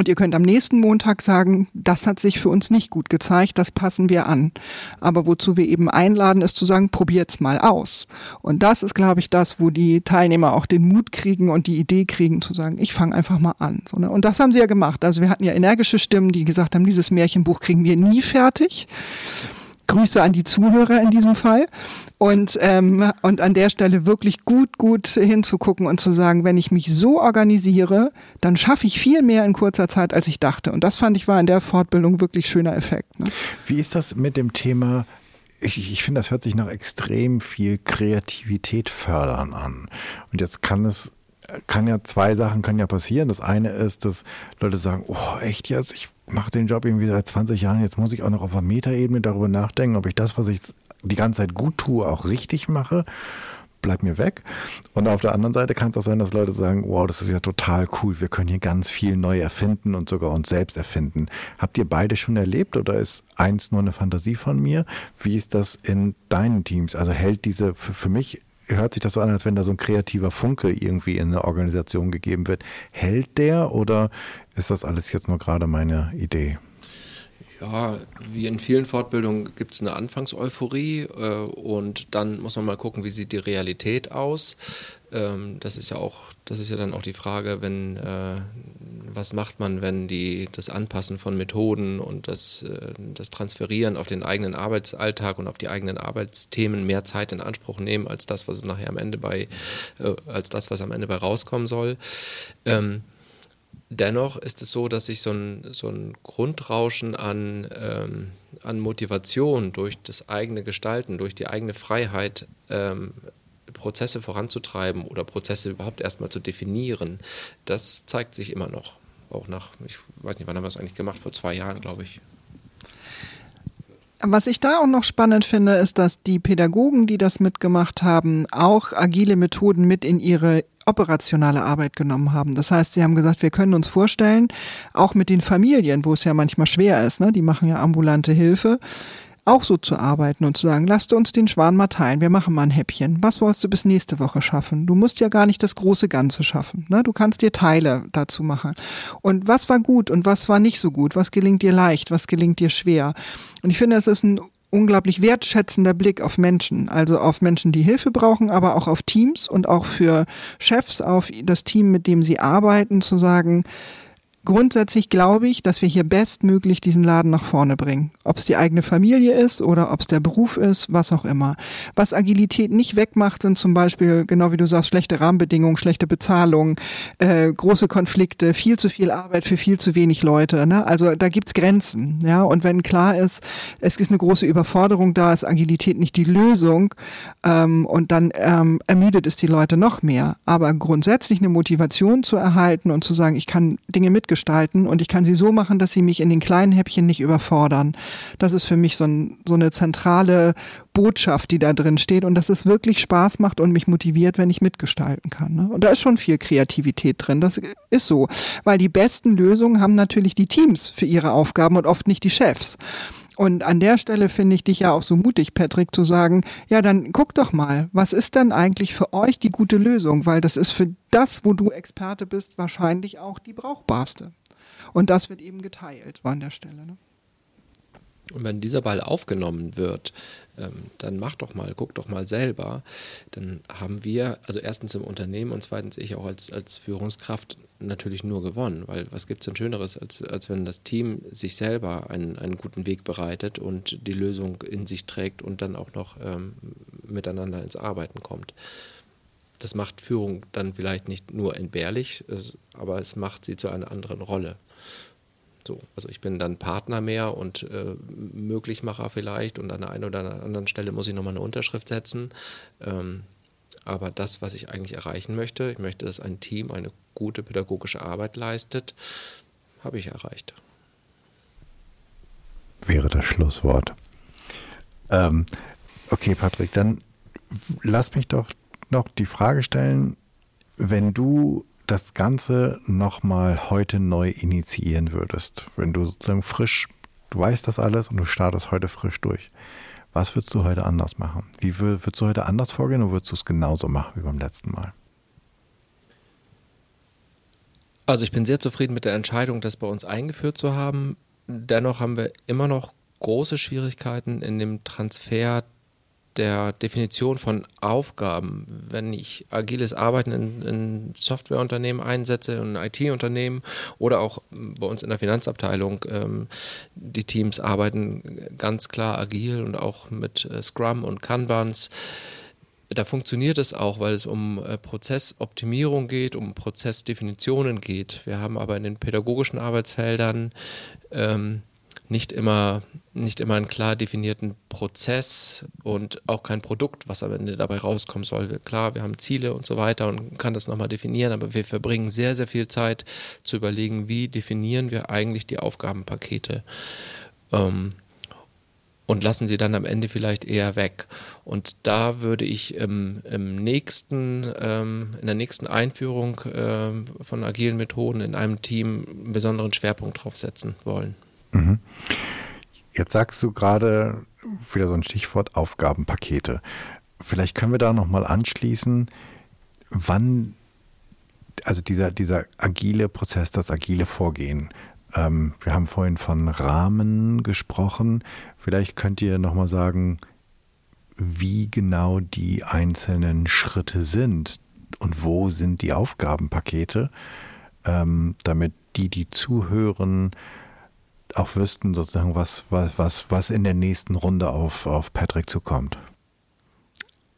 A: und ihr könnt am nächsten Montag sagen, das hat sich für uns nicht gut gezeigt, das passen wir an. Aber wozu wir eben einladen, ist zu sagen, probiert's mal aus. Und das ist, glaube ich, das, wo die Teilnehmer auch den Mut kriegen und die Idee kriegen, zu sagen, ich fange einfach mal an. Ne? Und das haben sie ja gemacht. Also wir hatten ja energische Stimmen, die gesagt haben, dieses Märchenbuch kriegen wir nie fertig. Grüße an die Zuhörer in diesem Fall. Und, ähm, und an der Stelle wirklich gut, gut hinzugucken und zu sagen, wenn ich mich so organisiere, dann schaffe ich viel mehr in kurzer Zeit, als ich dachte. Und das fand ich war in der Fortbildung wirklich schöner Effekt. Ne?
B: Wie ist das mit dem Thema ich, ich finde, das hört sich nach extrem viel Kreativität fördern an. Und jetzt kann es, kann ja zwei Sachen können ja passieren. Das eine ist, dass Leute sagen, oh, echt jetzt? Ich mache den Job irgendwie seit 20 Jahren, jetzt muss ich auch noch auf einer Metaebene darüber nachdenken, ob ich das, was ich die ganze Zeit gut tue, auch richtig mache. Bleib mir weg. Und auf der anderen Seite kann es auch sein, dass Leute sagen, wow, das ist ja total cool, wir können hier ganz viel neu erfinden und sogar uns selbst erfinden. Habt ihr beide schon erlebt oder ist eins nur eine Fantasie von mir? Wie ist das in deinen Teams? Also hält diese, für, für mich hört sich das so an, als wenn da so ein kreativer Funke irgendwie in eine Organisation gegeben wird. Hält der oder ist das alles jetzt nur gerade meine Idee?
D: Ja, wie in vielen Fortbildungen gibt es eine Anfangseuphorie äh, und dann muss man mal gucken, wie sieht die Realität aus. Ähm, das ist ja auch, das ist ja dann auch die Frage, wenn äh, was macht man, wenn die das Anpassen von Methoden und das, äh, das Transferieren auf den eigenen Arbeitsalltag und auf die eigenen Arbeitsthemen mehr Zeit in Anspruch nehmen als das, was nachher am Ende bei, äh, als das, was am Ende bei rauskommen soll. Ähm, Dennoch ist es so, dass sich so ein, so ein Grundrauschen an, ähm, an Motivation durch das eigene Gestalten, durch die eigene Freiheit, ähm, Prozesse voranzutreiben oder Prozesse überhaupt erstmal zu definieren, das zeigt sich immer noch. Auch nach, ich weiß nicht, wann haben wir es eigentlich gemacht? Vor zwei Jahren, glaube ich.
A: Was ich da auch noch spannend finde, ist, dass die Pädagogen, die das mitgemacht haben, auch agile Methoden mit in ihre operationale Arbeit genommen haben. Das heißt, sie haben gesagt, wir können uns vorstellen, auch mit den Familien, wo es ja manchmal schwer ist, ne, die machen ja ambulante Hilfe, auch so zu arbeiten und zu sagen, lasst uns den Schwan mal teilen, wir machen mal ein Häppchen. Was wolltest du bis nächste Woche schaffen? Du musst ja gar nicht das große Ganze schaffen. Ne? Du kannst dir Teile dazu machen. Und was war gut und was war nicht so gut? Was gelingt dir leicht? Was gelingt dir schwer? Und ich finde, es ist ein unglaublich wertschätzender Blick auf Menschen, also auf Menschen, die Hilfe brauchen, aber auch auf Teams und auch für Chefs, auf das Team, mit dem sie arbeiten, zu sagen, grundsätzlich glaube ich, dass wir hier bestmöglich diesen Laden nach vorne bringen. Ob es die eigene Familie ist oder ob es der Beruf ist, was auch immer. Was Agilität nicht wegmacht, sind zum Beispiel, genau wie du sagst, schlechte Rahmenbedingungen, schlechte Bezahlung, äh, große Konflikte, viel zu viel Arbeit für viel zu wenig Leute. Ne? Also da gibt's Grenzen. Ja? Und wenn klar ist, es ist eine große Überforderung da, ist Agilität nicht die Lösung ähm, und dann ähm, ermüdet es die Leute noch mehr. Aber grundsätzlich eine Motivation zu erhalten und zu sagen, ich kann Dinge mit gestalten und ich kann sie so machen, dass sie mich in den kleinen Häppchen nicht überfordern. Das ist für mich so, ein, so eine zentrale Botschaft, die da drin steht und dass es wirklich Spaß macht und mich motiviert, wenn ich mitgestalten kann. Ne? Und da ist schon viel Kreativität drin. Das ist so, weil die besten Lösungen haben natürlich die Teams für ihre Aufgaben und oft nicht die Chefs. Und an der Stelle finde ich dich ja auch so mutig, Patrick, zu sagen, ja, dann guck doch mal, was ist denn eigentlich für euch die gute Lösung? Weil das ist für das, wo du Experte bist, wahrscheinlich auch die brauchbarste. Und das wird eben geteilt an der Stelle. Ne?
D: Und wenn dieser Ball aufgenommen wird, ähm, dann mach doch mal, guck doch mal selber. Dann haben wir, also erstens im Unternehmen und zweitens ich auch als, als Führungskraft natürlich nur gewonnen, weil was gibt es denn Schöneres, als, als wenn das Team sich selber einen, einen guten Weg bereitet und die Lösung in sich trägt und dann auch noch ähm, miteinander ins Arbeiten kommt. Das macht Führung dann vielleicht nicht nur entbehrlich, aber es macht sie zu einer anderen Rolle. So, also ich bin dann Partner mehr und äh, Möglichmacher vielleicht und an der einen oder anderen Stelle muss ich nochmal eine Unterschrift setzen. Ähm, aber das, was ich eigentlich erreichen möchte, ich möchte, dass ein Team eine gute pädagogische Arbeit leistet, habe ich erreicht.
B: Wäre das Schlusswort. Ähm, okay, Patrick, dann lass mich doch noch die Frage stellen, wenn du das Ganze nochmal heute neu initiieren würdest, wenn du sozusagen frisch, du weißt das alles und du startest heute frisch durch, was würdest du heute anders machen? Wie würdest du heute anders vorgehen oder würdest du es genauso machen wie beim letzten Mal?
D: Also ich bin sehr zufrieden mit der Entscheidung, das bei uns eingeführt zu haben. Dennoch haben wir immer noch große Schwierigkeiten in dem Transfer der Definition von Aufgaben, wenn ich agiles Arbeiten in, in Softwareunternehmen einsetze, in IT-Unternehmen oder auch bei uns in der Finanzabteilung, ähm, die Teams arbeiten ganz klar agil und auch mit äh, Scrum und Kanbans. Da funktioniert es auch, weil es um äh, Prozessoptimierung geht, um Prozessdefinitionen geht. Wir haben aber in den pädagogischen Arbeitsfeldern ähm, nicht immer, nicht immer einen klar definierten Prozess und auch kein Produkt, was am Ende dabei rauskommen soll. Klar, wir haben Ziele und so weiter und kann das nochmal definieren, aber wir verbringen sehr, sehr viel Zeit zu überlegen, wie definieren wir eigentlich die Aufgabenpakete. Ähm, und lassen sie dann am Ende vielleicht eher weg. Und da würde ich im, im nächsten, ähm, in der nächsten Einführung ähm, von agilen Methoden in einem Team einen besonderen Schwerpunkt drauf setzen wollen. Mhm.
B: Jetzt sagst du gerade wieder so ein Stichwort Aufgabenpakete. Vielleicht können wir da nochmal anschließen, wann, also dieser, dieser agile Prozess, das agile Vorgehen. Ähm, wir haben vorhin von Rahmen gesprochen. Vielleicht könnt ihr nochmal sagen, wie genau die einzelnen Schritte sind und wo sind die Aufgabenpakete, ähm, damit die, die zuhören, auch wüssten, sozusagen, was, was, was, was in der nächsten Runde auf, auf Patrick zukommt.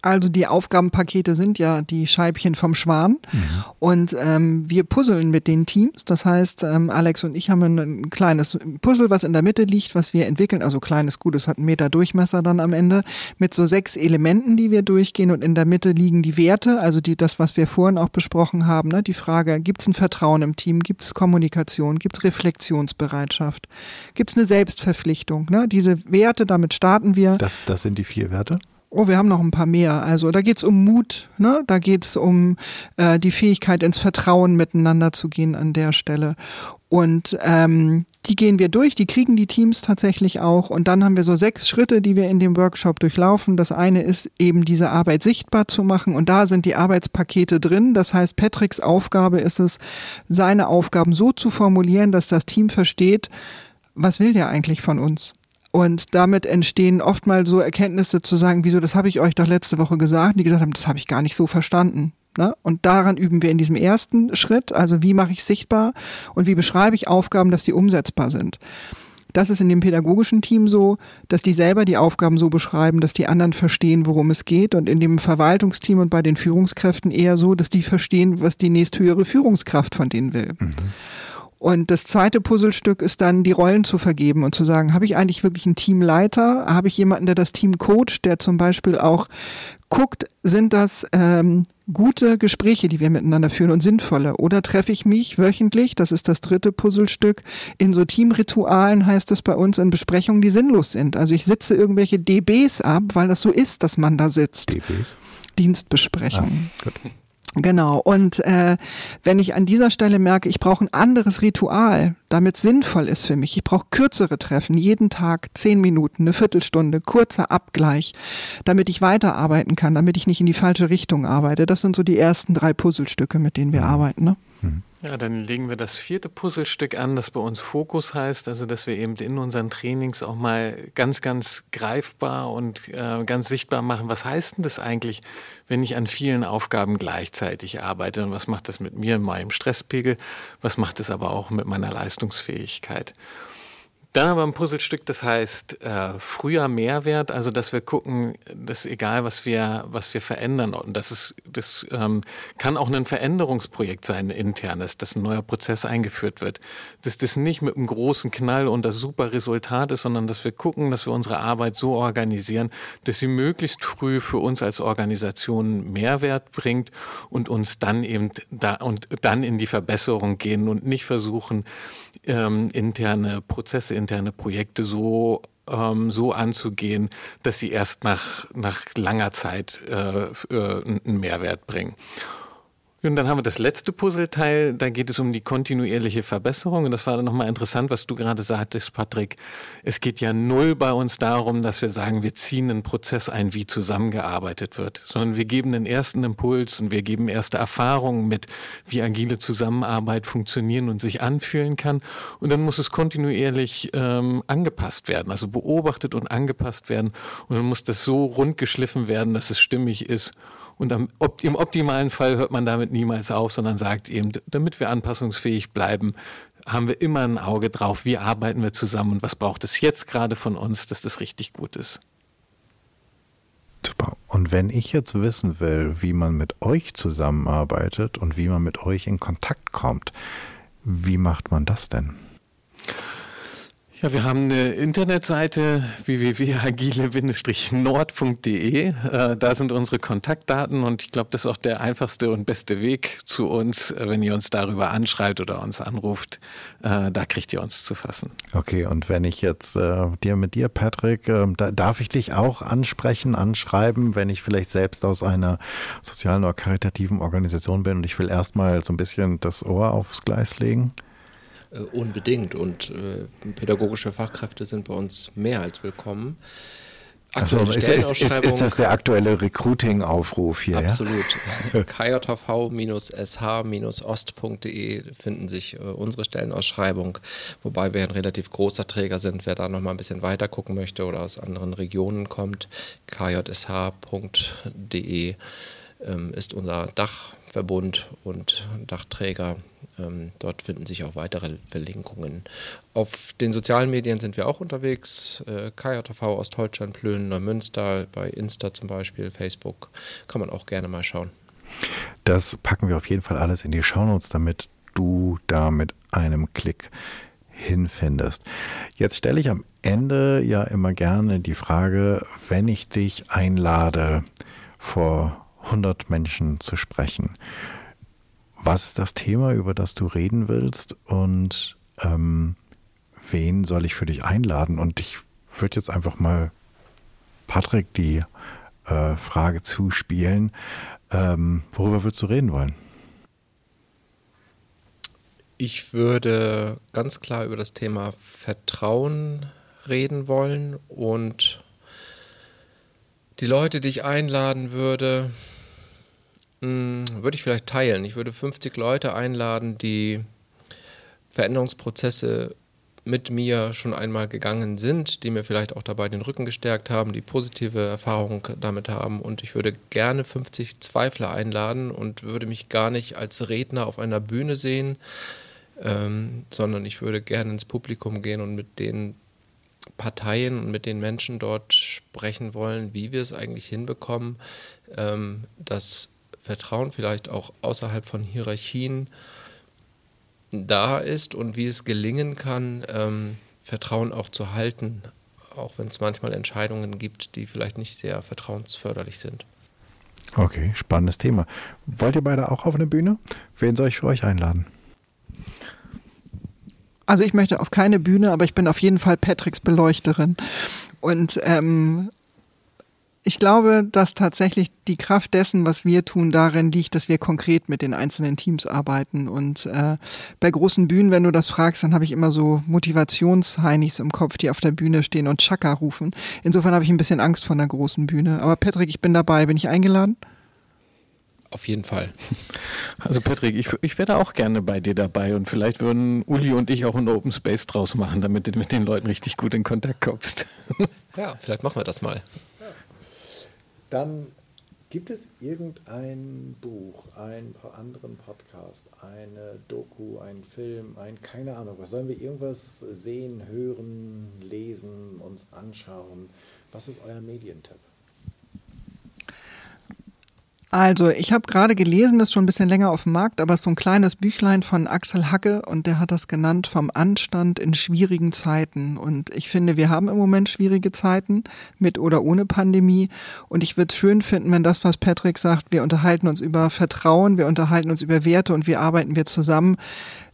A: Also die Aufgabenpakete sind ja die Scheibchen vom Schwan mhm. und ähm, wir puzzeln mit den Teams. Das heißt, ähm, Alex und ich haben ein, ein, kleines Puzzle, was in der Mitte liegt, was wir entwickeln. Also kleines, gutes, hat einen Meter Durchmesser dann am Ende mit so sechs Elementen, die wir durchgehen und in der Mitte liegen die Werte, also die das, was wir vorhin auch besprochen haben. Ne? Die Frage: Gibt es ein Vertrauen im Team? Gibt es Kommunikation? Gibt es Reflexionsbereitschaft? Gibt es eine Selbstverpflichtung? Ne? Diese Werte, damit starten wir.
B: Das, das sind die vier Werte.
A: Oh, wir haben noch ein paar mehr. Also da geht's um Mut, ne? da geht's um äh, die Fähigkeit, ins Vertrauen miteinander zu gehen an der Stelle. Und ähm, die gehen wir durch, die kriegen die Teams tatsächlich auch. Und dann haben wir so sechs Schritte, die wir in dem Workshop durchlaufen. Das eine ist eben diese Arbeit sichtbar zu machen. Und da sind die Arbeitspakete drin. Das heißt, Patricks Aufgabe ist es, seine Aufgaben so zu formulieren, dass das Team versteht, was will der eigentlich von uns? Und damit entstehen oftmals so Erkenntnisse zu sagen, wieso, das habe ich euch doch letzte Woche gesagt. Die gesagt haben, das habe ich gar nicht so verstanden. Ne? Und daran üben wir in diesem ersten Schritt, also wie mache ich sichtbar und wie beschreibe ich Aufgaben, dass die umsetzbar sind. Das ist in dem pädagogischen Team so, dass die selber die Aufgaben so beschreiben, dass die anderen verstehen, worum es geht. Und in dem Verwaltungsteam und bei den Führungskräften eher so, dass die verstehen, was die nächsthöhere Führungskraft von denen will. Mhm. Und das zweite Puzzlestück ist dann, die Rollen zu vergeben und zu sagen, habe ich eigentlich wirklich einen Teamleiter? Habe ich jemanden, der das Team coacht, der zum Beispiel auch guckt, sind das ähm, gute Gespräche, die wir miteinander führen und sinnvolle? Oder treffe ich mich wöchentlich, das ist das dritte Puzzlestück, in so Teamritualen heißt es bei uns in Besprechungen, die sinnlos sind. Also ich sitze irgendwelche DBs ab, weil das so ist, dass man da sitzt.
B: DBs?
A: Dienstbesprechungen. Ah. Genau. Und äh, wenn ich an dieser Stelle merke, ich brauche ein anderes Ritual, damit sinnvoll ist für mich, ich brauche kürzere Treffen, jeden Tag zehn Minuten, eine Viertelstunde, kurzer Abgleich, damit ich weiterarbeiten kann, damit ich nicht in die falsche Richtung arbeite. Das sind so die ersten drei Puzzlestücke, mit denen wir mhm. arbeiten. Ne?
C: Mhm. Ja, dann legen wir das vierte Puzzlestück an, das bei uns Fokus heißt, also dass wir eben in unseren Trainings auch mal ganz, ganz greifbar und äh, ganz sichtbar machen, was heißt denn das eigentlich, wenn ich an vielen Aufgaben gleichzeitig arbeite? Und was macht das mit mir in meinem Stresspegel, was macht es aber auch mit meiner Leistungsfähigkeit. Dann aber ein Puzzlestück, das heißt äh, früher Mehrwert, also dass wir gucken, dass egal was wir, was wir verändern, und das ist, das ähm, kann auch ein Veränderungsprojekt sein, ein internes, dass ein neuer Prozess eingeführt wird. Dass das nicht mit einem großen Knall und das super Resultat ist, sondern dass wir gucken, dass wir unsere Arbeit so organisieren, dass sie möglichst früh für uns als Organisation Mehrwert bringt und uns dann eben da und dann in die Verbesserung gehen und nicht versuchen, ähm, interne Prozesse, interne Projekte so ähm, so anzugehen, dass sie erst nach, nach langer Zeit äh, äh, einen Mehrwert bringen. Und dann haben wir das letzte Puzzleteil, da geht es um die kontinuierliche Verbesserung. Und das war dann nochmal interessant, was du gerade sagtest, Patrick. Es geht ja null bei uns darum, dass wir sagen, wir ziehen einen Prozess ein, wie zusammengearbeitet wird, sondern wir geben den ersten Impuls und wir geben erste Erfahrungen mit, wie agile Zusammenarbeit funktionieren und sich anfühlen kann. Und dann muss es kontinuierlich ähm, angepasst werden, also beobachtet und angepasst werden. Und dann muss das so rund geschliffen werden, dass es stimmig ist und am, op, im optimalen Fall hört man damit niemals auf, sondern sagt eben, damit wir anpassungsfähig bleiben, haben wir immer ein Auge drauf, wie arbeiten wir zusammen und was braucht es jetzt gerade von uns, dass das richtig gut ist.
B: Super. Und wenn ich jetzt wissen will, wie man mit euch zusammenarbeitet und wie man mit euch in Kontakt kommt, wie macht man das denn?
C: Ja, wir haben eine Internetseite www.agile-nord.de. Äh, da sind unsere Kontaktdaten und ich glaube, das ist auch der einfachste und beste Weg zu uns, äh, wenn ihr uns darüber anschreibt oder uns anruft. Äh, da kriegt ihr uns zu fassen.
B: Okay, und wenn ich jetzt äh, dir mit dir, Patrick, äh, da, darf ich dich auch ansprechen, anschreiben, wenn ich vielleicht selbst aus einer sozialen oder karitativen Organisation bin und ich will erstmal so ein bisschen das Ohr aufs Gleis legen?
D: Äh, unbedingt. Und äh, pädagogische Fachkräfte sind bei uns mehr als willkommen.
B: Aktuelle also, ist, ist, ist, das der aktuelle Recruiting-Aufruf hier?
D: Absolut. Ja? kjv-sh-ost.de finden sich äh, unsere Stellenausschreibung, wobei wir ein relativ großer Träger sind. Wer da noch mal ein bisschen weiter gucken möchte oder aus anderen Regionen kommt, kjsh.de ähm, ist unser Dachverbund und Dachträger ähm, dort finden sich auch weitere Verlinkungen. Auf den sozialen Medien sind wir auch unterwegs. Äh, KJV Ostholstein, Plön, Neumünster, bei Insta zum Beispiel, Facebook. Kann man auch gerne mal schauen.
B: Das packen wir auf jeden Fall alles in die Shownotes, damit du da mit einem Klick hinfindest. Jetzt stelle ich am Ende ja immer gerne die Frage, wenn ich dich einlade, vor 100 Menschen zu sprechen was ist das Thema, über das du reden willst und ähm, wen soll ich für dich einladen? Und ich würde jetzt einfach mal Patrick die äh, Frage zuspielen. Ähm, worüber würdest du reden wollen?
D: Ich würde ganz klar über das Thema Vertrauen reden wollen und die Leute, die ich einladen würde, hm, würde ich vielleicht teilen. Ich würde 50 Leute einladen, die Veränderungsprozesse mit mir schon einmal gegangen sind, die mir vielleicht auch dabei den Rücken gestärkt haben, die positive Erfahrungen damit haben. Und ich würde gerne 50 Zweifler einladen und würde mich gar nicht als Redner auf einer Bühne sehen, ähm, sondern ich würde gerne ins Publikum gehen und mit den Parteien und mit den Menschen dort sprechen wollen, wie wir es eigentlich hinbekommen, ähm, dass Vertrauen vielleicht auch außerhalb von Hierarchien da ist und wie es gelingen kann, ähm, Vertrauen auch zu halten, auch wenn es manchmal Entscheidungen gibt, die vielleicht nicht sehr vertrauensförderlich sind.
B: Okay, spannendes Thema. Wollt ihr beide auch auf eine Bühne? Wen soll ich für euch einladen?
A: Also ich möchte auf keine Bühne, aber ich bin auf jeden Fall Patricks Beleuchterin. Und ähm, ich glaube, dass tatsächlich die Kraft dessen, was wir tun, darin liegt, dass wir konkret mit den einzelnen Teams arbeiten. Und äh, bei großen Bühnen, wenn du das fragst, dann habe ich immer so Motivationsheinis im Kopf, die auf der Bühne stehen und Chaka rufen. Insofern habe ich ein bisschen Angst vor einer großen Bühne. Aber Patrick, ich bin dabei. Bin ich eingeladen?
D: Auf jeden Fall.
C: Also Patrick, ich, ich wäre auch gerne bei dir dabei und vielleicht würden Uli und ich auch einen Open Space draus machen, damit du mit den Leuten richtig gut in Kontakt kommst.
D: Ja, vielleicht machen wir das mal.
B: Dann gibt es irgendein Buch, einen anderen Podcast, eine Doku, einen Film, ein keine Ahnung, was sollen wir irgendwas sehen, hören, lesen, uns anschauen? Was ist euer Medientipp?
A: Also, ich habe gerade gelesen, das ist schon ein bisschen länger auf dem Markt, aber so ein kleines Büchlein von Axel Hacke und der hat das genannt vom Anstand in schwierigen Zeiten. Und ich finde, wir haben im Moment schwierige Zeiten mit oder ohne Pandemie. Und ich würde es schön finden, wenn das, was Patrick sagt, wir unterhalten uns über Vertrauen, wir unterhalten uns über Werte und wie arbeiten wir zusammen,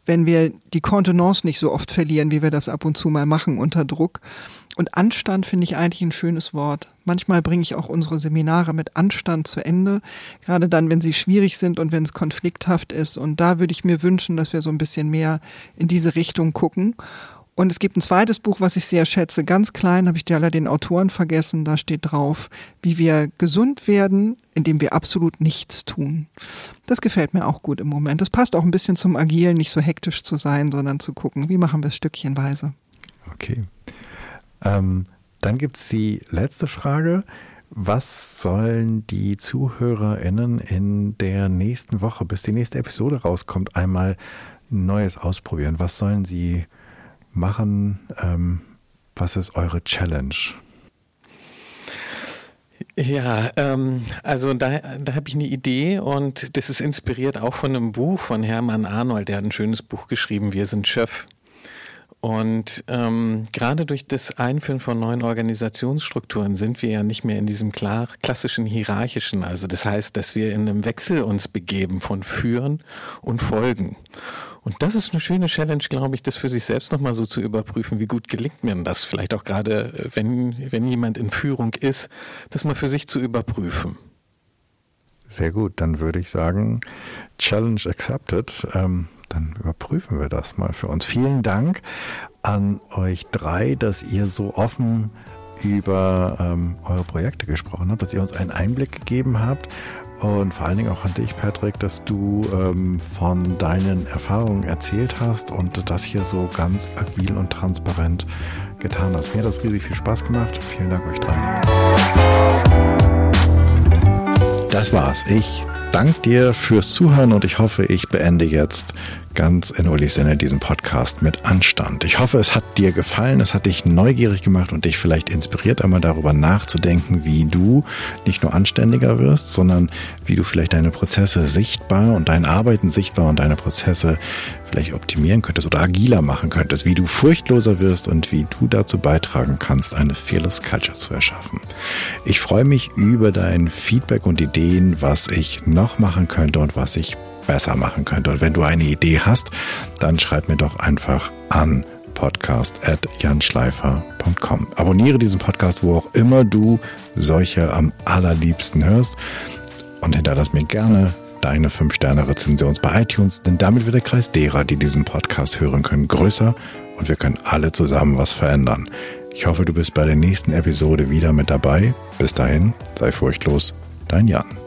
A: wenn wir die Kontenance nicht so oft verlieren, wie wir das ab und zu mal machen unter Druck. Und Anstand finde ich eigentlich ein schönes Wort. Manchmal bringe ich auch unsere Seminare mit Anstand zu Ende, gerade dann, wenn sie schwierig sind und wenn es konflikthaft ist. Und da würde ich mir wünschen, dass wir so ein bisschen mehr in diese Richtung gucken. Und es gibt ein zweites Buch, was ich sehr schätze. Ganz klein habe ich dir alle den Autoren vergessen. Da steht drauf, wie wir gesund werden, indem wir absolut nichts tun. Das gefällt mir auch gut im Moment. Das passt auch ein bisschen zum Agilen, nicht so hektisch zu sein, sondern zu gucken, wie machen wir es stückchenweise.
B: Okay. Ähm, dann gibt es die letzte Frage. Was sollen die ZuhörerInnen in der nächsten Woche, bis die nächste Episode rauskommt, einmal Neues ausprobieren? Was sollen sie machen? Ähm, was ist eure Challenge?
C: Ja, ähm, also da, da habe ich eine Idee und das ist inspiriert auch von einem Buch von Hermann Arnold. Der hat ein schönes Buch geschrieben, Wir sind Chef. Und ähm, gerade durch das Einführen von neuen Organisationsstrukturen sind wir ja nicht mehr in diesem klar klassischen hierarchischen. Also das heißt, dass wir in einem Wechsel uns begeben von Führen und Folgen. Und das ist eine schöne Challenge, glaube ich, das für sich selbst nochmal so zu überprüfen, wie gut gelingt mir das vielleicht auch gerade, äh, wenn, wenn jemand in Führung ist, das mal für sich zu überprüfen.
B: Sehr gut, dann würde ich sagen, Challenge accepted. Ähm, dann überprüfen wir das mal für uns. Vielen Dank an euch drei, dass ihr so offen über ähm, eure Projekte gesprochen habt, dass ihr uns einen Einblick gegeben habt und vor allen Dingen auch an dich, Patrick, dass du ähm, von deinen Erfahrungen erzählt hast und das hier so ganz agil und transparent getan hast. Mir hat das riesig viel Spaß gemacht. Vielen Dank euch drei. Das war's. Ich danke dir fürs Zuhören und ich hoffe, ich beende jetzt ganz in Ulis Sinne diesen Podcast mit Anstand. Ich hoffe, es hat dir gefallen, es hat dich neugierig gemacht und dich vielleicht inspiriert, einmal darüber nachzudenken, wie du nicht nur anständiger wirst, sondern wie du vielleicht deine Prozesse sichtbar und dein Arbeiten sichtbar und deine Prozesse vielleicht optimieren könntest oder agiler machen könntest, wie du furchtloser wirst und wie du dazu beitragen kannst, eine Fearless Culture zu erschaffen. Ich freue mich über dein Feedback und Ideen, was ich noch machen könnte und was ich besser machen könnte. Und wenn du eine Idee hast, dann schreib mir doch einfach an podcast.janschleifer.com. Abonniere diesen Podcast, wo auch immer du solche am allerliebsten hörst und hinterlass mir gerne deine 5-Sterne-Rezension bei iTunes, denn damit wird der Kreis derer, die diesen Podcast hören können, größer und wir können alle zusammen was verändern. Ich hoffe, du bist bei der nächsten Episode wieder mit dabei. Bis dahin, sei furchtlos, dein Jan.